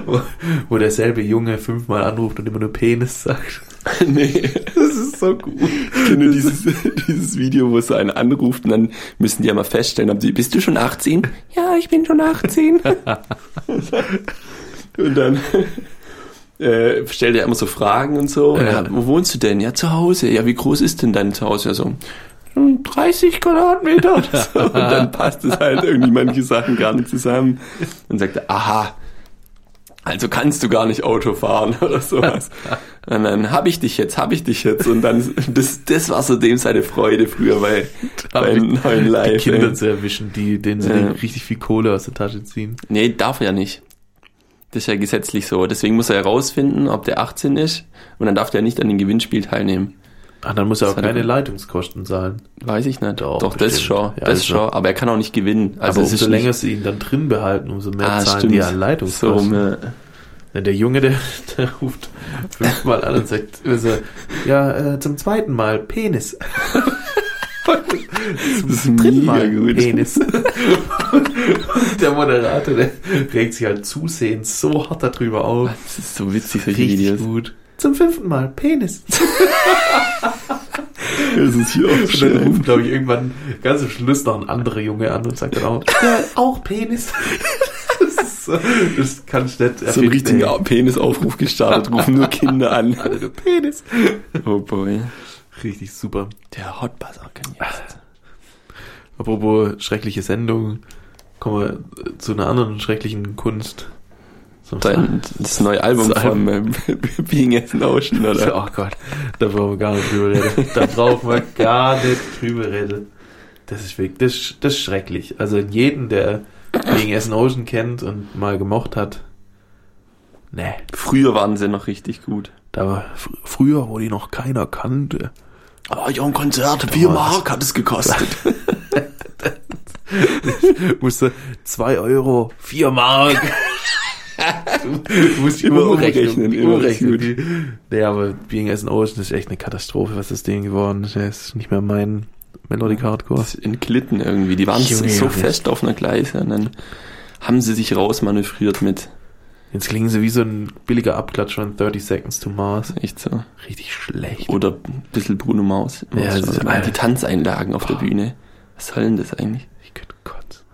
wo, wo derselbe Junge fünfmal anruft und immer nur Penis sagt? nee. Das ist so gut. Ich kenne dieses, dieses Video, wo so einen anruft und dann müssen die ja mal feststellen, ob sie, bist du schon 18? Ja, ich bin schon 18. und dann äh, stellt er immer so Fragen und so. Und Ja. ja, wo wohnst du denn? Ja, zu Hause. Ja, wie groß ist denn dein Zuhause? Ja, so "Hm, 30 Quadratmeter. oder so. Und dann passt es halt irgendwie manche Sachen gar nicht zusammen. Und sagt er, aha, also kannst du gar nicht Auto fahren oder sowas. Und dann hab ich dich jetzt, hab ich dich jetzt. Und dann, das, das war so dem seine Freude früher bei, beim neuen die Live. Kinder ey. zu erwischen, die, denen sie Ja. richtig viel Kohle aus der Tasche ziehen. Nee, darf er ja nicht. Das ist ja gesetzlich so. Deswegen muss er herausfinden, ob der 18 ist. Und dann darf der nicht an dem Gewinnspiel teilnehmen. Ach, dann muss er auch keine Leitungskosten zahlen. Weiß ich nicht. Doch, Doch, das schon. Ja, das also- schon. Aber er kann auch nicht gewinnen. Also Aber umso länger sie ihn dann drin behalten, umso mehr ah, zahlen stimmt. die an Leitungskosten. So, äh, Ja, der Junge, der, der ruft fünfmal an und sagt, also, ja, äh, zum zweiten Mal Penis. das ist Dritten Mal gut. Penis. Und der Moderator, der regt sich halt zusehends so hart darüber auf. Das ist so witzig, solche Richtig Videos. gut. Zum fünften Mal Penis. Das ist hier auch Und dann schön. ruft, glaube ich, irgendwann ganz am Schluss noch ein anderer Junge an und sagt dann auch, ja, auch Penis. Das, ist so, das kann ich nicht So ein erfinden, richtiger ey. Penisaufruf gestartet, rufen nur Kinder an. Nur Penis. Oh boy. Richtig super. Der Hotbuzzer kann jetzt. Apropos schreckliche Sendung, kommen wir zu einer anderen schrecklichen Kunst. Dein, das neue Album Das von ähm, Being as an Ocean, oder? oh Gott, da brauchen wir gar nicht drüber reden. Da brauchen wir gar nicht drüber reden. Das ist wirklich, das, das ist schrecklich. Also jeden, der wegen Essen Ocean kennt und mal gemocht hat, nee, Früher waren sie noch richtig gut. da war fr früher, wo die noch keiner kannte. Oh, ja, ein Konzert, vier Mark hat es gekostet. musste zwei Euro, vier Mark. Du, musst Immer umrechnen. immer umrechnen. nee, aber Being as an Ocean ist echt eine Katastrophe, was das Ding geworden ist. Das ist nicht mehr mein Melodic Hardcore. Das ist entglitten irgendwie. Die waren Junge, so fest auf einer Gleise und dann haben sie sich rausmanövriert mit. Jetzt klingen sie wie so ein billiger Abklatsch von 30 Seconds to Mars. Echt so. Richtig schlecht. Oder ein bisschen Bruno Maus. Ja, das ist- die Tanzeinlagen auf der Bühne. Was soll denn das eigentlich? Ich könnte kotzen.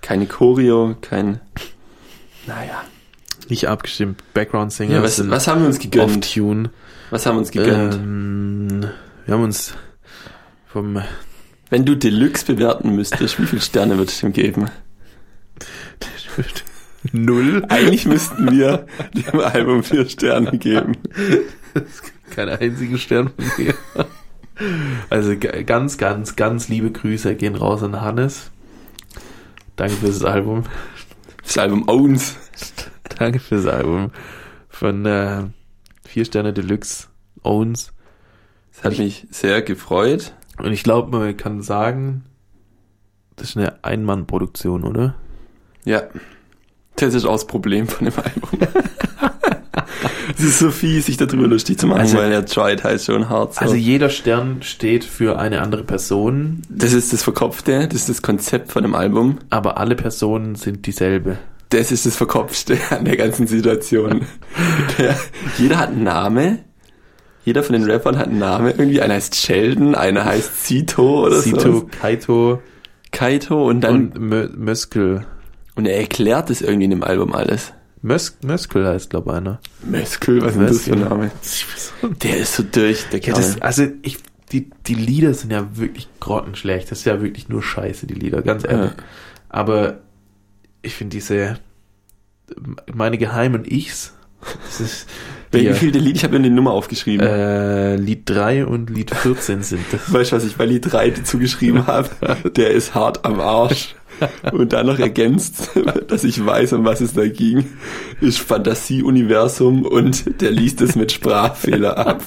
Keine Choreo, kein. Naja. Nicht abgestimmt. Background Singer. Ja, was, was haben wir uns gegönnt? Off-Tune. Was haben wir uns gegönnt? Ähm, wir haben uns vom Wenn du Deluxe bewerten müsstest, wie viele Sterne würdest du ihm geben? Null. Eigentlich müssten wir dem Album vier Sterne geben. Kein einzigen Stern von mir. Also ganz, ganz, ganz liebe Grüße gehen raus an Hannes. Danke fürs Album. Das Album Owns. Danke fürs Album. Von äh, vier Sterne Deluxe Owns. Das hat mich sehr gefreut. Und ich glaube, man kann sagen, das ist eine Einmannproduktion, oder? Ja. Das ist auch das Problem von dem Album. Es ist so fies, sich darüber lustig zu machen, Also- weil er tried halt schon hart. So. Also jeder Stern steht für eine andere Person, das ist das Verkopfte, das ist das Konzept von dem Album. aber alle Personen sind dieselbe. Das ist das Verkopfte an der ganzen Situation. Der, jeder hat einen Namen. Jeder von den Rappern hat einen Namen. Irgendwie einer heißt Sheldon, einer heißt Sito oder so. Kaito Kaito und dann und Mö Möskel. und er erklärt das irgendwie in dem Album alles. Mös Möskel heißt, glaube einer. Möskel, was ist denn das für ein Möskel. Name? Der ist so durch, der Ja, das, also ich, die, die Lieder sind ja wirklich grottenschlecht. Das ist ja wirklich nur Scheiße, die Lieder, ganz ehrlich. Ja. Aber ich finde diese, meine geheimen Ichs, das ist Wie die, viel der Lied? Ich habe mir die Nummer aufgeschrieben. äh, Lied 3 und Lied 14 sind das. Weißt du, was ich bei Lied 3 dazu geschrieben habe? Der ist hart am Arsch. Und dann noch ergänzt, dass ich weiß, um was es da ging, ist Fantasieuniversum und der liest es mit Sprachfehler ab.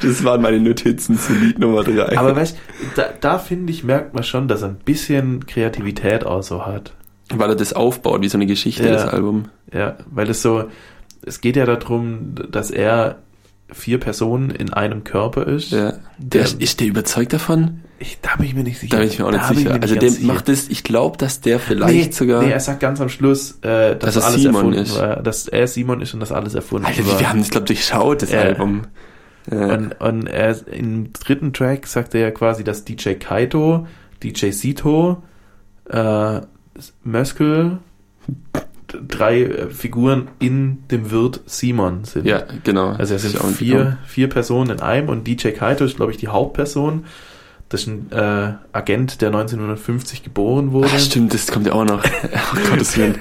Das waren meine Notizen zu Lied Nummer 3. Aber weißt da, da finde ich, merkt man schon, dass er ein bisschen Kreativität auch so hat. Weil er das aufbaut, wie so eine Geschichte, Ja. das Album. Ja, weil es so, es geht ja darum, dass er vier Personen in einem Körper ist. Ja. Der, Der- ist der überzeugt davon? Ich, da bin ich mir nicht sicher. Da bin ich mir auch nicht sicher. nicht Also der sicher. macht es, ich glaube, dass der vielleicht nee, sogar. Nee, er sagt ganz am Schluss, äh, dass, Dass er alles Simon erfunden ist. war. Dass er Simon ist und dass alles erfunden Alter, war. wir haben das, glaube ich, durchschaut, das Ja. Album. Ja. Und, und er, im dritten Track sagt er ja quasi, dass DJ Kaito, DJ Sito, äh, Möskel, drei äh, Figuren in dem Wirt Simon sind. ja, genau. Also es sind vier, vier Personen in einem und DJ Kaito ist, glaube ich, die Hauptperson. Das ist ein äh, Agent, der 1950 geboren wurde. Ach, stimmt, das kommt ja auch noch. Oh Gottes Willen.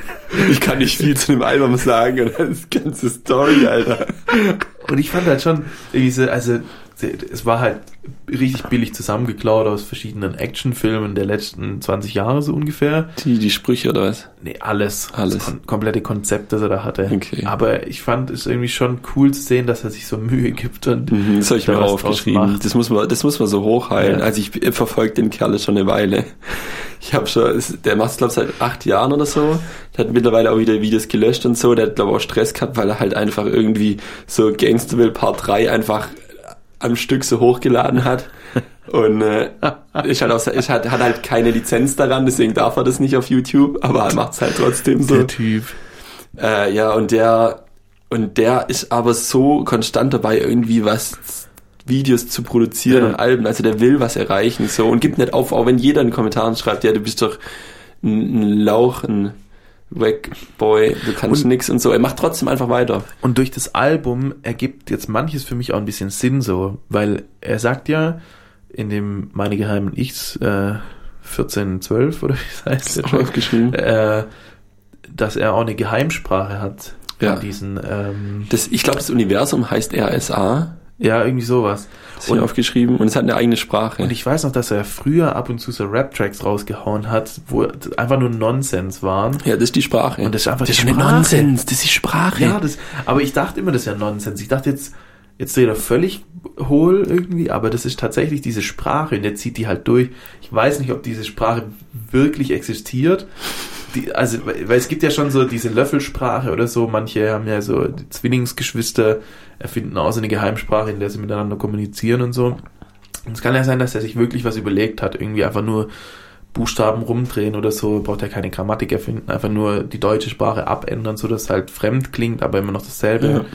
Ich kann nicht viel zu dem Album sagen und das ganze Story, Alter. Und ich fand halt schon, diese, also es war halt richtig billig zusammengeklaut aus verschiedenen Actionfilmen der letzten 20 Jahre so ungefähr. Die, die Sprüche oder was? Nee, alles. Alles. Das kon komplette Konzept, das er da hatte. Okay. Aber ich fand es irgendwie schon cool zu sehen, dass er sich so Mühe gibt und Mhm, Das habe ich da mir aufgeschrieben. Das muss man, das muss man so hochhalten. Ja. Also ich verfolge den Kerl schon eine Weile. Ich habe schon, der macht es glaube seit acht Jahren oder so. Der hat mittlerweile auch wieder Videos gelöscht und so. Der hat glaube auch Stress gehabt, weil er halt einfach irgendwie so Gangsterville Part 3 einfach am Stück so hochgeladen hat. Und äh, ist halt auch, ist halt, hat halt keine Lizenz daran, deswegen darf er das nicht auf YouTube, aber er macht es halt trotzdem so. der Typ. Äh, ja, und der, und der ist aber so konstant dabei, irgendwie was Videos zu produzieren Ja. und Alben. Also der will was erreichen, so, und gibt nicht auf, auch wenn jeder in den Kommentaren schreibt, ja, du bist doch ein, ein Lauch, ein Wackboy, du kannst Und- nix und so. Er macht trotzdem einfach weiter. Und durch das Album ergibt jetzt manches für mich auch ein bisschen Sinn so, weil er sagt ja in dem Meine geheimen Ichs äh, 1412 oder wie es heißt, Track, aufgeschrieben. äh, dass er auch eine Geheimsprache hat. Ja. Diesen, ähm, Das, ich glaube, das Universum heißt RSA. Ja, irgendwie sowas. Das Und- aufgeschrieben. Und es hat eine eigene Sprache. Und ich weiß noch, dass er früher ab und zu so Rap-Tracks rausgehauen hat, wo einfach nur Nonsens waren. ja, das ist die Sprache. Und das ist einfach das die ist Sprache. Nonsens, das ist Sprache. Ja, das, aber ich dachte immer, das wäre Nonsens. Ich dachte jetzt, jetzt dreht er völlig hohl irgendwie, aber das ist tatsächlich diese Sprache und der zieht die halt durch. Ich weiß nicht, ob diese Sprache wirklich existiert. Die, also, weil es gibt ja schon so diese Löffelsprache oder so. Manche haben ja so die Zwillingsgeschwister erfinden auch so eine Geheimsprache, in der sie miteinander kommunizieren und so. Und es kann ja sein, dass er sich wirklich was überlegt hat, irgendwie einfach nur Buchstaben rumdrehen oder so, braucht er keine Grammatik erfinden, einfach nur die deutsche Sprache abändern, so dass es halt fremd klingt, aber immer noch dasselbe Ja.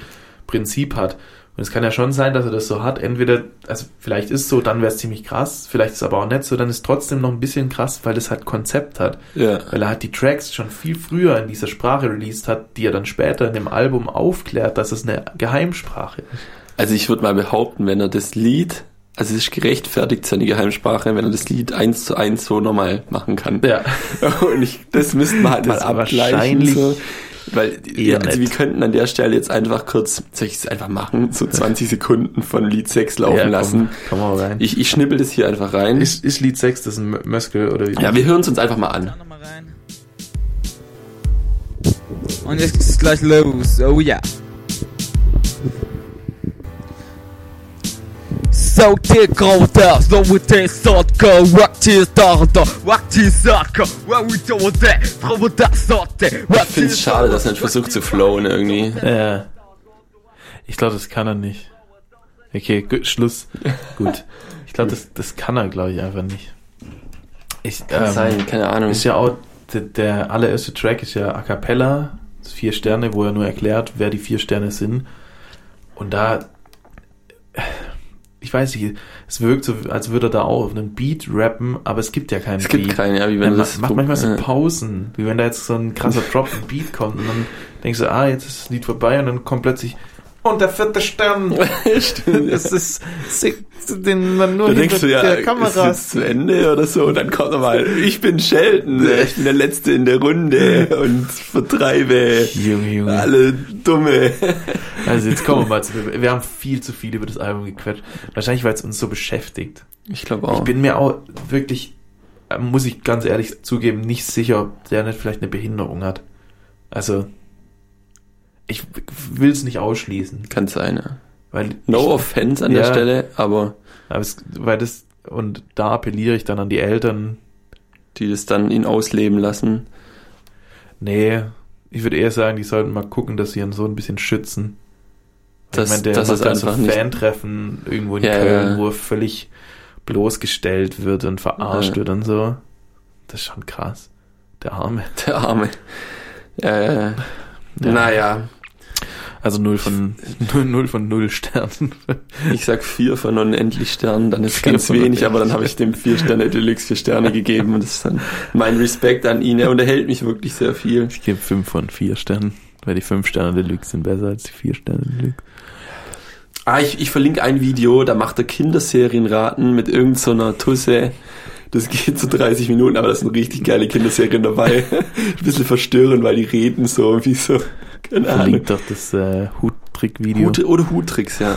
Prinzip hat. Und es kann ja schon sein, dass er das so hat. Entweder, also vielleicht ist so, dann wäre es ziemlich krass, vielleicht ist es aber auch nicht so, dann ist trotzdem noch ein bisschen krass, weil es halt Konzept hat. Ja. Weil er halt die Tracks schon viel früher in dieser Sprache released hat, die er dann später in dem Album aufklärt, dass es eine Geheimsprache ist. Also ich würde mal behaupten, wenn er das Lied, also es ist gerechtfertigt seine Geheimsprache, wenn er das Lied eins zu eins so normal machen kann. Ja. Und ich, das müssten wir halt Das mal abgleichen. wahrscheinlich So. Weil, eher also wir könnten an der Stelle jetzt einfach kurz, soll ich es einfach machen, so 20 Sekunden von Lied 6 laufen ja, komm, lassen. Komm mal rein. Ich, ich schnippel das hier einfach rein. ist, ist Lied 6 das ein Mö- Möskel oder wie? ja, wir hören es uns einfach mal an. Und jetzt geht's gleich los, oh ja. So out there, so we take soccer, rock to starter, rock that sorte, Ich finde es schade, dass er nicht versucht zu flowen irgendwie. Äh, ich glaube, das kann er nicht. Okay, gut, Schluss. Gut. Ich glaube, das, das kann er, glaube ich, einfach nicht. Ich, Kann ähm, sein, keine Ahnung. Ist ja auch, der, der allererste Track ist ja A Cappella, vier Sterne, wo er nur erklärt, wer die vier Sterne sind. Und da, ich weiß nicht, es wirkt so, als würde er da auch auf einen Beat rappen, aber es gibt ja keinen Es Beat. gibt keine, ja, wie Er wenn ma- das... macht manchmal so Pausen, wie wenn da jetzt so ein krasser Drop, ein Beat kommt und dann denkst du, ah, jetzt ist das Lied vorbei und dann kommt plötzlich und der vierte Stern. Stimmt. Es ist den man nur Da denkst du ja, der ist Kamera. jetzt zu Ende oder so und dann kommt nochmal, ich bin Sheldon, ich bin der Letzte in der Runde und vertreibe Junge, Junge. alle Dumme. Also jetzt kommen wir mal zu, wir haben viel zu viel über das Album gequetscht. Wahrscheinlich, weil es uns so beschäftigt. Ich glaube Ich auch. bin mir auch wirklich, äh, muss ich ganz ehrlich zugeben, nicht sicher, ob der nicht vielleicht eine Behinderung hat. Also, ich will es nicht ausschließen, Kann sein, ja. weil No ich, offense an Ja. der Stelle, aber aber es, weil das und da appelliere ich dann an die Eltern. die das dann ihn ausleben lassen. Nee, ich würde eher sagen, die sollten mal gucken, dass sie ihren Sohn ein bisschen schützen. Das- ich meine, der das ist dann so einfach nicht- Fan-Treffen irgendwo in Ja, Köln, ja. wo er völlig bloßgestellt wird und verarscht Ja. wird und so. Das ist schon krass. Der Arme. Der Arme. Äh, Naja, Also null von null, null von null Sternen. ich sag vier von unendlich Sternen, dann ist ganz wenig, aber dann habe ich dem vier Sterne Deluxe vier Sterne gegeben und das ist dann mein Respekt an ihn. Er unterhält mich wirklich sehr viel. Ich gebe fünf von vier Sternen, weil die fünf Sterne Deluxe sind besser als die vier Sterne Deluxe. Ah, ich, ich verlinke ein Video, da macht er Kinderserienraten mit irgendeiner so Tusse. Das geht so 30 Minuten, aber da sind richtig geile Kinderserien dabei. Ein bisschen verstörend, weil die reden so wie so, keine Ahnung. Verlinkt doch das äh, Hut-Trick-Video. Hut oder Huttricks, ja.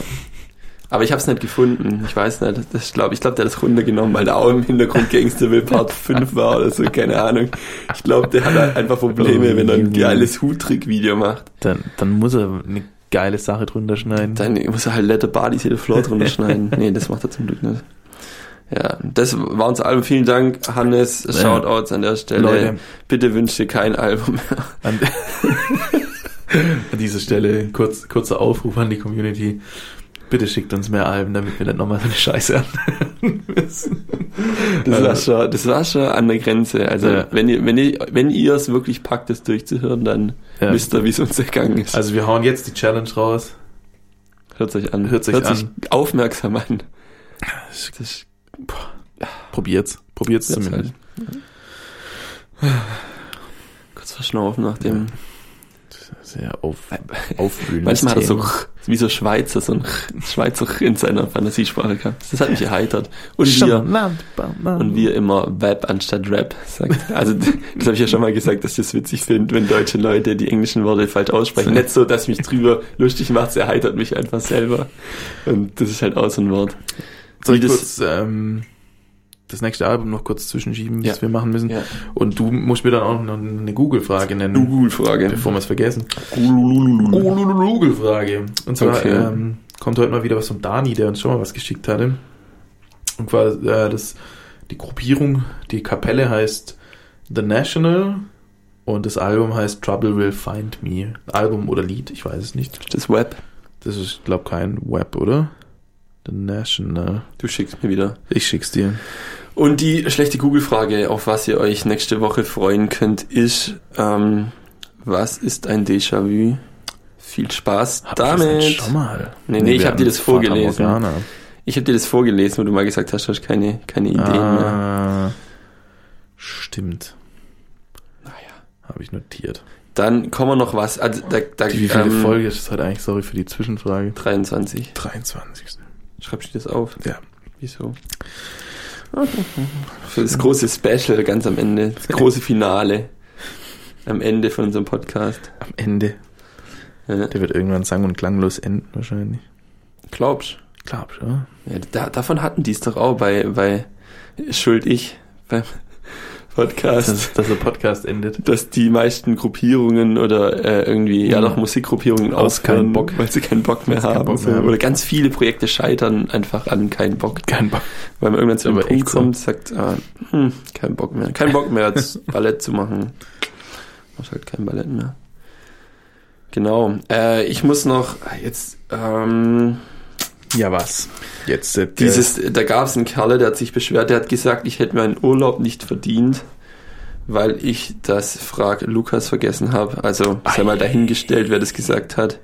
Aber ich habe es nicht gefunden. Ich weiß nicht. Das, ich glaube, ich glaub, der hat das runtergenommen, weil da auch im Hintergrund Gangsterville Part 5 war oder so. Keine Ahnung. Ich glaube, der hat halt einfach Probleme, wenn er ein geiles Huttrick-Video macht. Dann, dann muss er eine geile Sache drunter schneiden. Dann muss er halt Let the Bodies Hit the Floor drunter schneiden. Nee, das macht er zum Glück nicht. Ja, das war unser Album. Vielen Dank, Hannes. Shoutouts an der Stelle. Leute. Bitte wünscht dir kein Album mehr. An, dieser Stelle kurz, kurzer Aufruf an die Community. Bitte schickt uns mehr Alben, damit wir nicht nochmal so eine Scheiße anhören müssen. Das war schon, das war schon an der Grenze. Also, Ja. wenn ihr, wenn ihr, wenn ihr es wirklich packt, das durchzuhören, dann Ja. wisst ihr, wie es uns ergangen ist. Also wir hauen jetzt die Challenge raus. hört euch an. hört sich an. aufmerksam an. Das, boah, probiert's. Probiert's Ja, zumindest. Kurz verschnaufen nach dem. Sehr auf, aufwühlendes Manchmal hat er so Thema. wie so Schweizer, so ein Schweizer in seiner Fantasiesprache gehabt. Das hat mich erheitert. Und wir, und wir immer Web anstatt Rap sagt. Also das habe ich ja schon mal gesagt, dass ich das witzig finde, wenn deutsche Leute die englischen Worte falsch aussprechen. Nicht so, dass mich drüber lustig macht, es erheitert mich einfach selber. Und das ist halt auch so ein Wort. Soll ich das- kurz ähm, das nächste Album noch kurz zwischenschieben, das Ja. wir machen müssen? Ja. Und du musst mir dann auch noch eine Google-Frage nennen, Google-Frage. bevor wir es vergessen. Google-Frage. Und zwar Okay. ähm, kommt heute mal wieder was von Dani, der uns schon mal was geschickt hatte. Und zwar äh, das, die Gruppierung, die Kapelle heißt The National und das Album heißt Trouble Will Find Me. Album oder Lied, ich weiß es nicht. Das Web. Das ist, glaube kein Web, oder? The National. Du schickst mir wieder. Ich schick's dir. Und die schlechte Google-Frage, auf was ihr euch nächste Woche freuen könnt, ist, ähm, was ist ein Déjà-vu? Viel Spaß Hab ich das damit. nicht schon mal? Nee, nee, ich wir hab dir das vorgelesen. Ich habe dir das vorgelesen, wo du mal gesagt hast, du hast keine, keine Ideen mehr. Ah, stimmt. Naja. Habe ich notiert. Dann kommen wir noch was. Also, da, da, Wie viele ähm, Folge ist es heute eigentlich? Sorry für die Zwischenfrage. 23. 23. Schreibst du das auf? Ja. Wieso? Für das große Special ganz am Ende. Das große Finale. Am Ende von unserem Podcast. Am Ende. Ja. Der wird irgendwann sang- und klanglos enden, wahrscheinlich. Glaubst Ich glaube schon. Ja, da, davon hatten die es doch auch bei, bei Schuld ich beim Podcast, Dass, dass der Podcast endet. dass die meisten Gruppierungen oder äh, irgendwie, ja Mhm. doch Musikgruppierungen Aus keinen Bock. weil sie keinen Bock mehr haben. Bock mehr haben. Oder ganz viele Projekte scheitern einfach an keinen Bock. Kein Bock. Weil man irgendwann zu einem Punkt so. kommt, sagt, ah, hm, kein Bock mehr. Kein Bock mehr, jetzt Ballett zu machen. Machst halt kein Ballett mehr. Genau. Äh, ich muss noch jetzt ähm, Ja, was? Jetzt äh, der- Dieses, da gab es einen Kerl, der hat sich beschwert, der hat gesagt, ich hätte meinen Urlaub nicht verdient, weil ich das Frag Lukas vergessen habe. Also sei mal dahingestellt, wer das gesagt hat.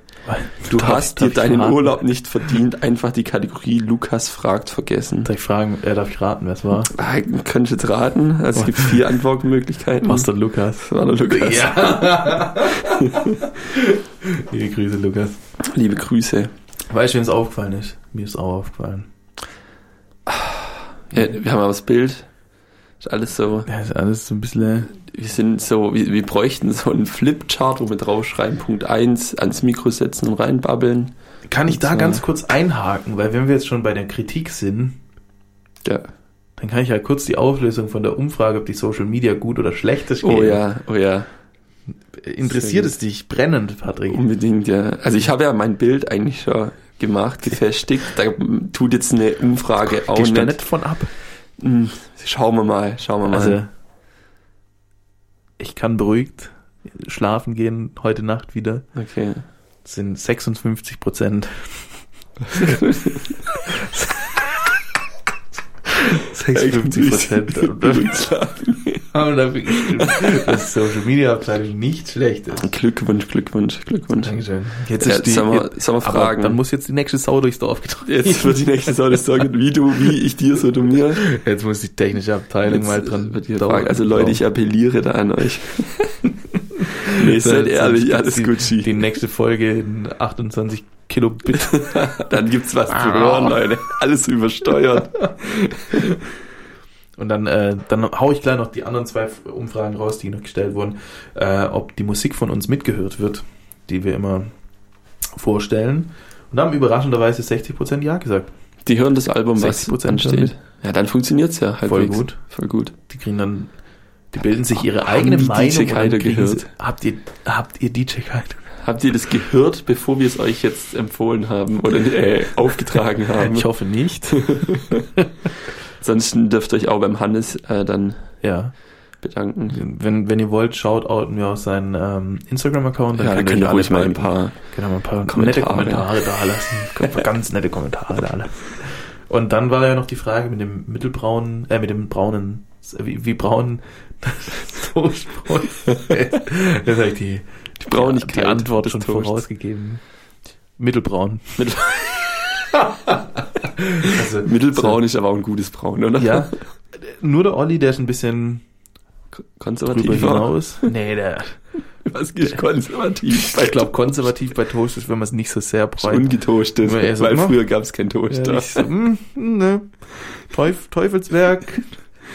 Du Darf- hast dir deinen? Urlaub nicht verdient, einfach die Kategorie Lukas fragt vergessen. Darf ich fragen, äh, darf ich raten, wer es war? Ah, Könntest jetzt raten? Also es gibt vier Antwortmöglichkeiten. Master Lukas. Das war der Lukas. Ja. Liebe Grüße, Lukas. Liebe Grüße. Weißt du, wem es aufgefallen ist? Mir ist auch aufgefallen. Ja, wir haben aber das Bild. Ist alles so. Ja, ist alles so ein bisschen. Wir sind so, wir, wir bräuchten so einen Flipchart, wo wir draufschreiben, Punkt 1, ans Mikro setzen und reinbabbeln. Kann ich da So. ganz kurz einhaken, weil wenn wir jetzt schon bei der Kritik sind, Ja. dann kann ich ja kurz die Auflösung von der Umfrage, ob die Social Media gut oder schlecht ist, Oh geben. ja, oh ja, Interessiert es dich brennend, Patrick? unbedingt, ja. Also ich habe ja mein Bild eigentlich schon gemacht, gefestigt. Da tut jetzt eine Umfrage auch Gehst nicht. nicht von ab? Hm, Schauen wir mal, schauen wir mal. Also, ich kann beruhigt schlafen gehen heute Nacht wieder. okay. Das sind 56 Prozent. 56 Prozent haben dafür gestimmt, dass Social Media Abteilung nicht schlecht ist. Glückwunsch, Glückwunsch, Glückwunsch. Dankeschön. Jetzt Ja, ist die, sollen wir- jetzt, sollen wir aber fragen? Dann muss jetzt die nächste Sau durchs Dorf getragen Jetzt wird die nächste Sau das sagen, wie du, wie ich dir, so du mir. Jetzt muss die technische Abteilung Jetzt mal dran wird hier fragen. Also Leute, ich appelliere da an euch. nee, seid ehrlich, alles die, Gucci. Die nächste Folge in 28 Kilobit. Dann gibt's was Ah. zu hören, Leute. Alles übersteuert. Und dann, äh, dann hau ich gleich noch die anderen zwei Umfragen raus, die noch gestellt wurden, äh, ob die Musik von uns mitgehört wird, die wir immer vorstellen. Und da haben überraschenderweise 60% Ja gesagt. Die hören das Album, was 60% ansteht. Ja, dann funktioniert's ja halbwegs. Voll gut. Voll gut. Die kriegen dann, die bilden sich ihre Haben eigene Meinung. DJ Kaido gehört? Sie, habt ihr, habt ihr DJ Kaido? Habt ihr das gehört, bevor wir es euch jetzt empfohlen haben oder äh, aufgetragen haben? Ich hoffe nicht. Ansonsten dürft ihr euch auch beim Hannes äh, dann ja. bedanken. Wenn, wenn ihr wollt, schaut outen wir auf seinen ähm, Instagram-Account. Ja, dann könnt ihr ruhig mal ein paar wir ein paar Kommentare. nette Kommentare da lassen. Ganz nette Kommentare da lassen. Und dann war ja noch die Frage mit dem mittelbraunen, äh, mit dem braunen, wie, wie braun Toastbrot. das habe ich die, Die Braunigkeit die Antwort schon Toasts. vorausgegeben. Mittelbraun. Mittel- also, Mittelbraun ist aber auch ein gutes Braun, oder? So, ja. Nur der Olli, der ist ein bisschen Konservativ. hinaus. Nee, der, Was ist konservativ? ich glaube, konservativ bei Toast ist, wenn man es nicht so sehr Ist breit Ungetoastet, Immer eher so, weil früher gab es kein Toast. Ja, so, mm, ne. Teuf, Teufelswerk,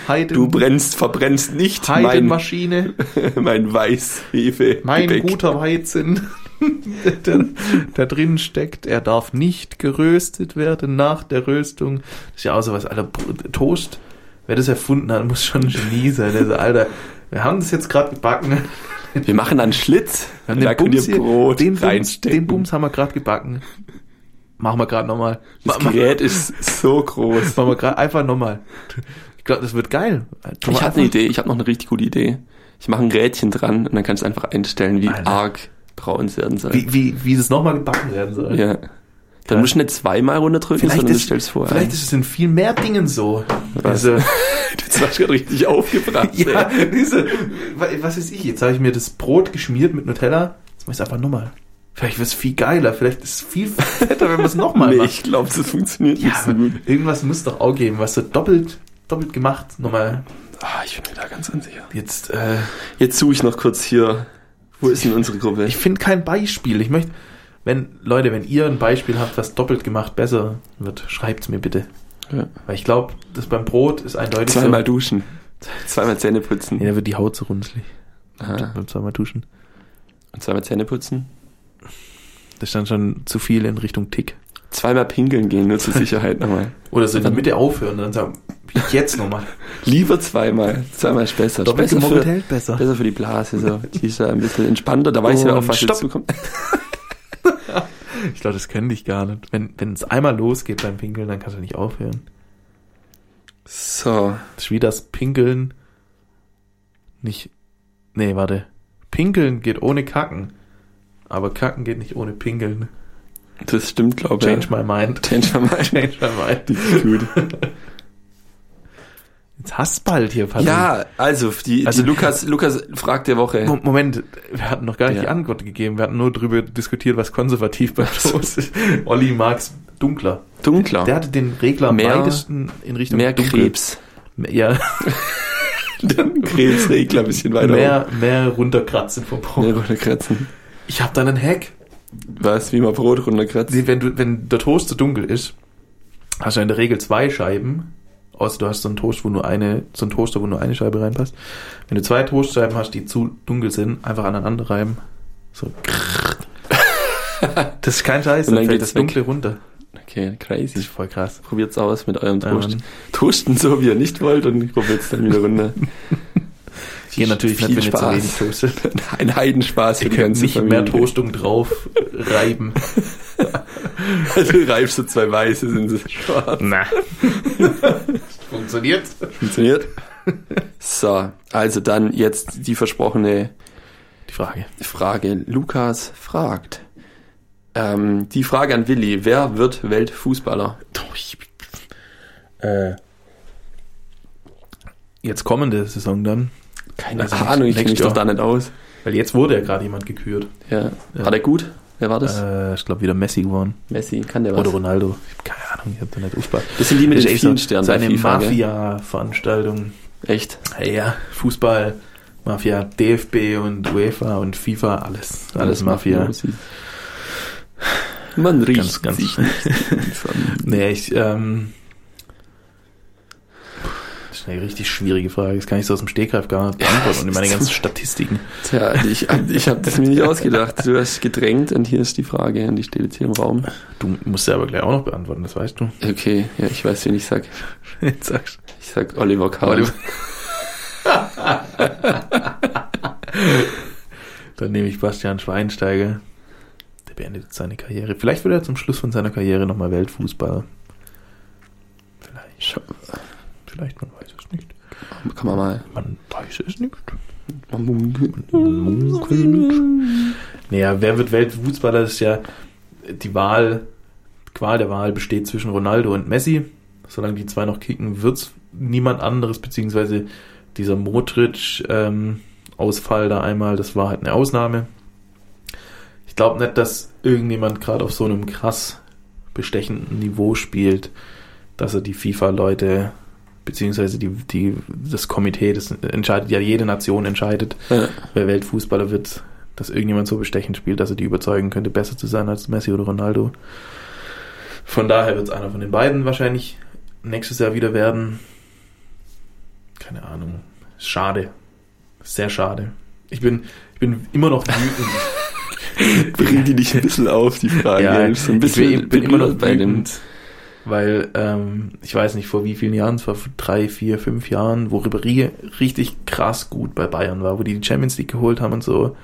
Heiden, Du brennst, verbrennst nicht mein, Heidenmaschine, mein Weißhefe. mein Gebäck. guter Weizen, der, der drin steckt. Er darf nicht geröstet werden nach der Röstung. Das ist ja auch sowas, Alter. Br- Toast, wer das erfunden hat, muss schon ein Genie sein. Also, Alter, wir haben das jetzt gerade gebacken. Wir machen einen Schlitz. Wir haben da den könnt ihr Brot den, Bums, reinstecken. den Bums haben wir gerade gebacken. Machen wir gerade nochmal. Das Gerät ist so groß. Machen wir gerade einfach nochmal. Ich glaube, das wird geil. Ich habe eine Idee, ich habe noch eine richtig gute Idee. Ich mache ein Rädchen dran und dann kannst du einfach einstellen, wie Alter. arg braun werden soll. Wie, wie, wie das nochmal gebacken werden soll. Ja. Dann Ja. musst du nicht zweimal runterdrücken, Vielleicht, sondern du ist, stellst vor. vielleicht ist es in viel mehr Dingen so. Was? Also, das war gerade richtig aufgebracht. ja, diese, wa- was ist ich? Jetzt habe ich mir das Brot geschmiert mit Nutella. Jetzt mach ich es einfach nochmal. Vielleicht wird es viel geiler. Vielleicht ist es viel fetter, wenn man es nochmal nee, macht. ich glaube, das funktioniert Ja, nicht so gut. irgendwas muss doch auch geben, was so doppelt, doppelt gemacht. Nochmal. Ah, ich bin mir da ganz unsicher. Jetzt, äh, Jetzt suche ich noch kurz hier. Wo ist denn unsere Gruppe? ich finde kein Beispiel. Ich möchte, wenn, Leute, wenn ihr ein Beispiel habt, was doppelt gemacht besser wird, schreibt's mir bitte. Ja. Weil ich glaube, das beim Brot ist eindeutig Zweimal so. duschen. Zweimal Zähne putzen. Ja, da wird die Haut so runzlig. Aha. Beim zweimal duschen. Und zweimal Zähne putzen. Das ist dann schon zu viel in Richtung Tick. Zweimal pinkeln gehen, nur zur Sicherheit nochmal. Oder so in der Mitte aufhören und dann sagen, jetzt nochmal. Lieber zweimal. Zweimal ist besser. Doppelt besser für, hält besser. besser für die Blase. So. Die ist ja ein bisschen entspannter. Da weiß ich ja auch, was jetzt zukommt. Ich glaube, das könnte ich gar nicht. Wenn wenn es einmal losgeht beim Pinkeln, dann kannst du nicht aufhören. So. Das ist wie das Pinkeln nicht. Nee, warte. Pinkeln geht ohne Kacken. Aber Kacken geht nicht ohne Pinkeln. Das stimmt, glaube ich. Change my mind. Change my mind. Change my mind. Die ist gut. Jetzt hast bald hier, Patrick. Ja, also, die, Also- die Lukas, Lukas fragt der Woche. Mo- Moment, wir hatten noch gar nicht Ja. die Antwort gegeben. Wir hatten nur darüber diskutiert, was konservativ bei Toast ist. Olli mag's dunkler. Dunkler. Der hatte den Regler am Mehr- weitesten in Richtung mehr dunkel. Krebs. Ja, Dann Krebsregler ein bisschen weiter. mehr, mehr runterkratzen vom oben. Mehr runterkratzen. Ich habe da einen Hack. Was, wie man Brot runterkratzt? Nee, Wenn, du, wenn der Toast zu dunkel ist, hast du in der Regel zwei Scheiben. Außer du hast so einen Toast, wo nur eine, so einen Toaster, wo nur eine Scheibe reinpasst. Wenn du zwei Toastscheiben hast, die zu dunkel sind, einfach aneinander reiben. So. Das ist kein Scheiß, Und dann dann fällt das Dunkle runter. Okay, Das crazy. ist voll krass. Probiert's aus mit eurem Toast. Mann. Toasten so, wie ihr nicht wollt und probiert's dann wieder runter. Gehe natürlich Viel nicht, wenn Spaß. wenig toastet. Ein Heidenspaß Ihr könnt ganze nicht Familie. mehr Toastung drauf reiben. Also reibst du zwei Weiße, sind sie schwarz. Na. Funktioniert. Funktioniert? So, also dann jetzt die versprochene Die Frage. Frage. Lukas fragt. Ähm, die Frage an Willi. Wer wird Weltfußballer? Doch, ich, äh, jetzt kommende Saison dann. Keine Also Ahnung, ich kenne mich doch da nicht aus. Weil jetzt wurde ja gerade jemand gekürt. Ja. Ja. War der gut? Wer war das? Äh, ich glaube wieder Messi geworden. Messi, kann der was? Oder Ronaldo. Ich habe keine Ahnung, ich habe da nicht aufgepasst. Das sind die mit Das den vielen Sternen Seine? Mafia-Veranstaltung. Echt? Ja, Fußball, Mafia, DFB und UEFA und FIFA, alles. Alles Mafia. Musik. Man riecht Ganz, ganz- sich nicht Nee, ich, ähm, eine richtig schwierige Frage. Das kann ich so aus dem Stegreif gar nicht beantworten. und meine ganzen Statistiken. Tja, ich, ich habe das mir nicht ausgedacht. Du hast gedrängt und hier ist die Frage und die steht jetzt hier im Raum. Du musst sie aber gleich auch noch beantworten, das weißt du. Okay, ja, ich weiß, wen ich sag. Jetzt sagst Ich sag Oliver Kahn. Dann nehme ich Bastian Schweinsteiger. Der beendet seine Karriere. Vielleicht wird er zum Schluss von seiner Karriere nochmal Weltfußballer. Vielleicht. Vielleicht, man. Kann man mal. Man weiß es nicht. Man munkelt. Naja, wer wird Weltfußballer? Das ist ja die Wahl, Qual der Wahl besteht zwischen Ronaldo und Messi. Solange die zwei noch kicken, wird's niemand anderes, beziehungsweise dieser Modric-Ausfall da einmal, das war halt eine Ausnahme. Ich glaube nicht, dass irgendjemand gerade auf so einem krass bestechenden Niveau spielt, dass er die FIFA-Leute, beziehungsweise die, die, das Komitee, das entscheidet ja, jede Nation entscheidet, Ja. wer Weltfußballer wird, dass irgendjemand so bestechend spielt, dass er die überzeugen könnte, besser zu sein als Messi oder Ronaldo. Von daher wird es einer von den beiden wahrscheinlich nächstes Jahr wieder werden. Keine Ahnung. Schade. Sehr schade. Ich bin, ich bin immer noch wütend. Bring die dich ein bisschen auf, die Frage. Ja, so ein bisschen ich bin, bin immer noch bei dem. Weil ähm, ich weiß nicht vor wie vielen Jahren, es war vor drei, vier, fünf Jahren, wo Ribéry richtig krass gut bei Bayern war, wo die die Champions League geholt haben und so.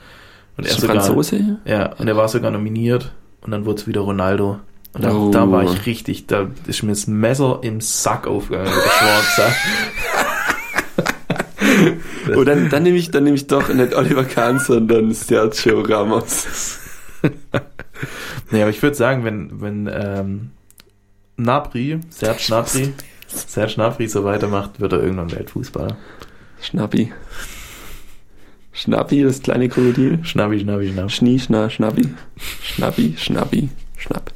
Und Ist er sogar, Franzose? ja, und er war sogar nominiert und dann wurde es wieder Ronaldo. Und da, Oh. da war ich richtig, da ist mir das Messer im Sack aufgegangen, der Schwarze. Oh, dann, dann nehme ich, dann nehme ich doch nicht Oliver Kahn, sondern Sergio Ramos. Nee, aber ich würde sagen, wenn, wenn ähm, Nabri, Serge Nabri, Serge Nabri so weitermacht, wird er irgendwann Weltfußballer. Schnappi. Schnappi, das kleine Krokodil. Schnabbi, Schnabbi, Schnabbi. Schnie, Schna, Schnappi. Schnappi, Schnappi, Schnapp.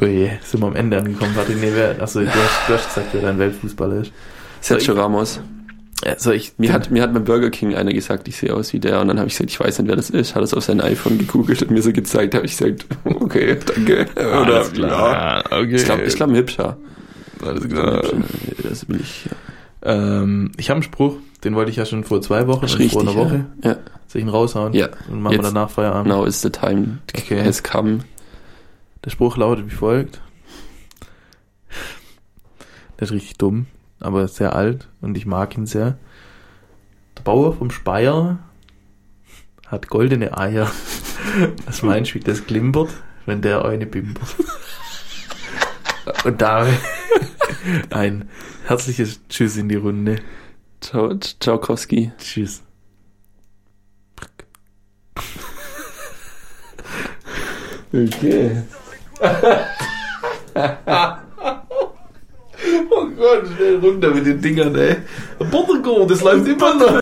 Oh je, sind wir am Ende angekommen, Patrick. Nee, wer, achso, du hast, du hast gesagt, wer dein Weltfußballer ist. Sergio Ramos. Ja, soll ich, Mir hat, mir hat beim Burger King einer gesagt, ich sehe aus wie der. Und dann habe ich gesagt, ich weiß nicht, wer das ist. Hat es auf sein iPhone gegoogelt und mir so gezeigt. habe ich gesagt, okay, danke. Oder, Alles ja. klar. Okay. Ich glaube, ich glaub, ein hübscher. Alles Äh, klar. das bin ich. Ähm, ich habe einen Spruch, den wollte ich ja schon vor zwei Wochen, und vor einer richtig, Woche. Ja. Soll ich ihn raushauen? Ja. Und machen wir Jetzt. danach Feierabend. Now is the time. Okay. Has come. Der Spruch lautet wie folgt. Der ist richtig dumm, aber sehr alt und ich mag ihn sehr. Der Bauer vom Speyer hat goldene Eier. Was meinst du, wie das klimpert, wenn der eine bimbert? Und da ein herzliches Tschüss in die Runde. Ciao, Ciaukowski. Tschüss. Okay. Gott, schnell runter mit den Dingern, ey. Portugal, das läuft immer noch.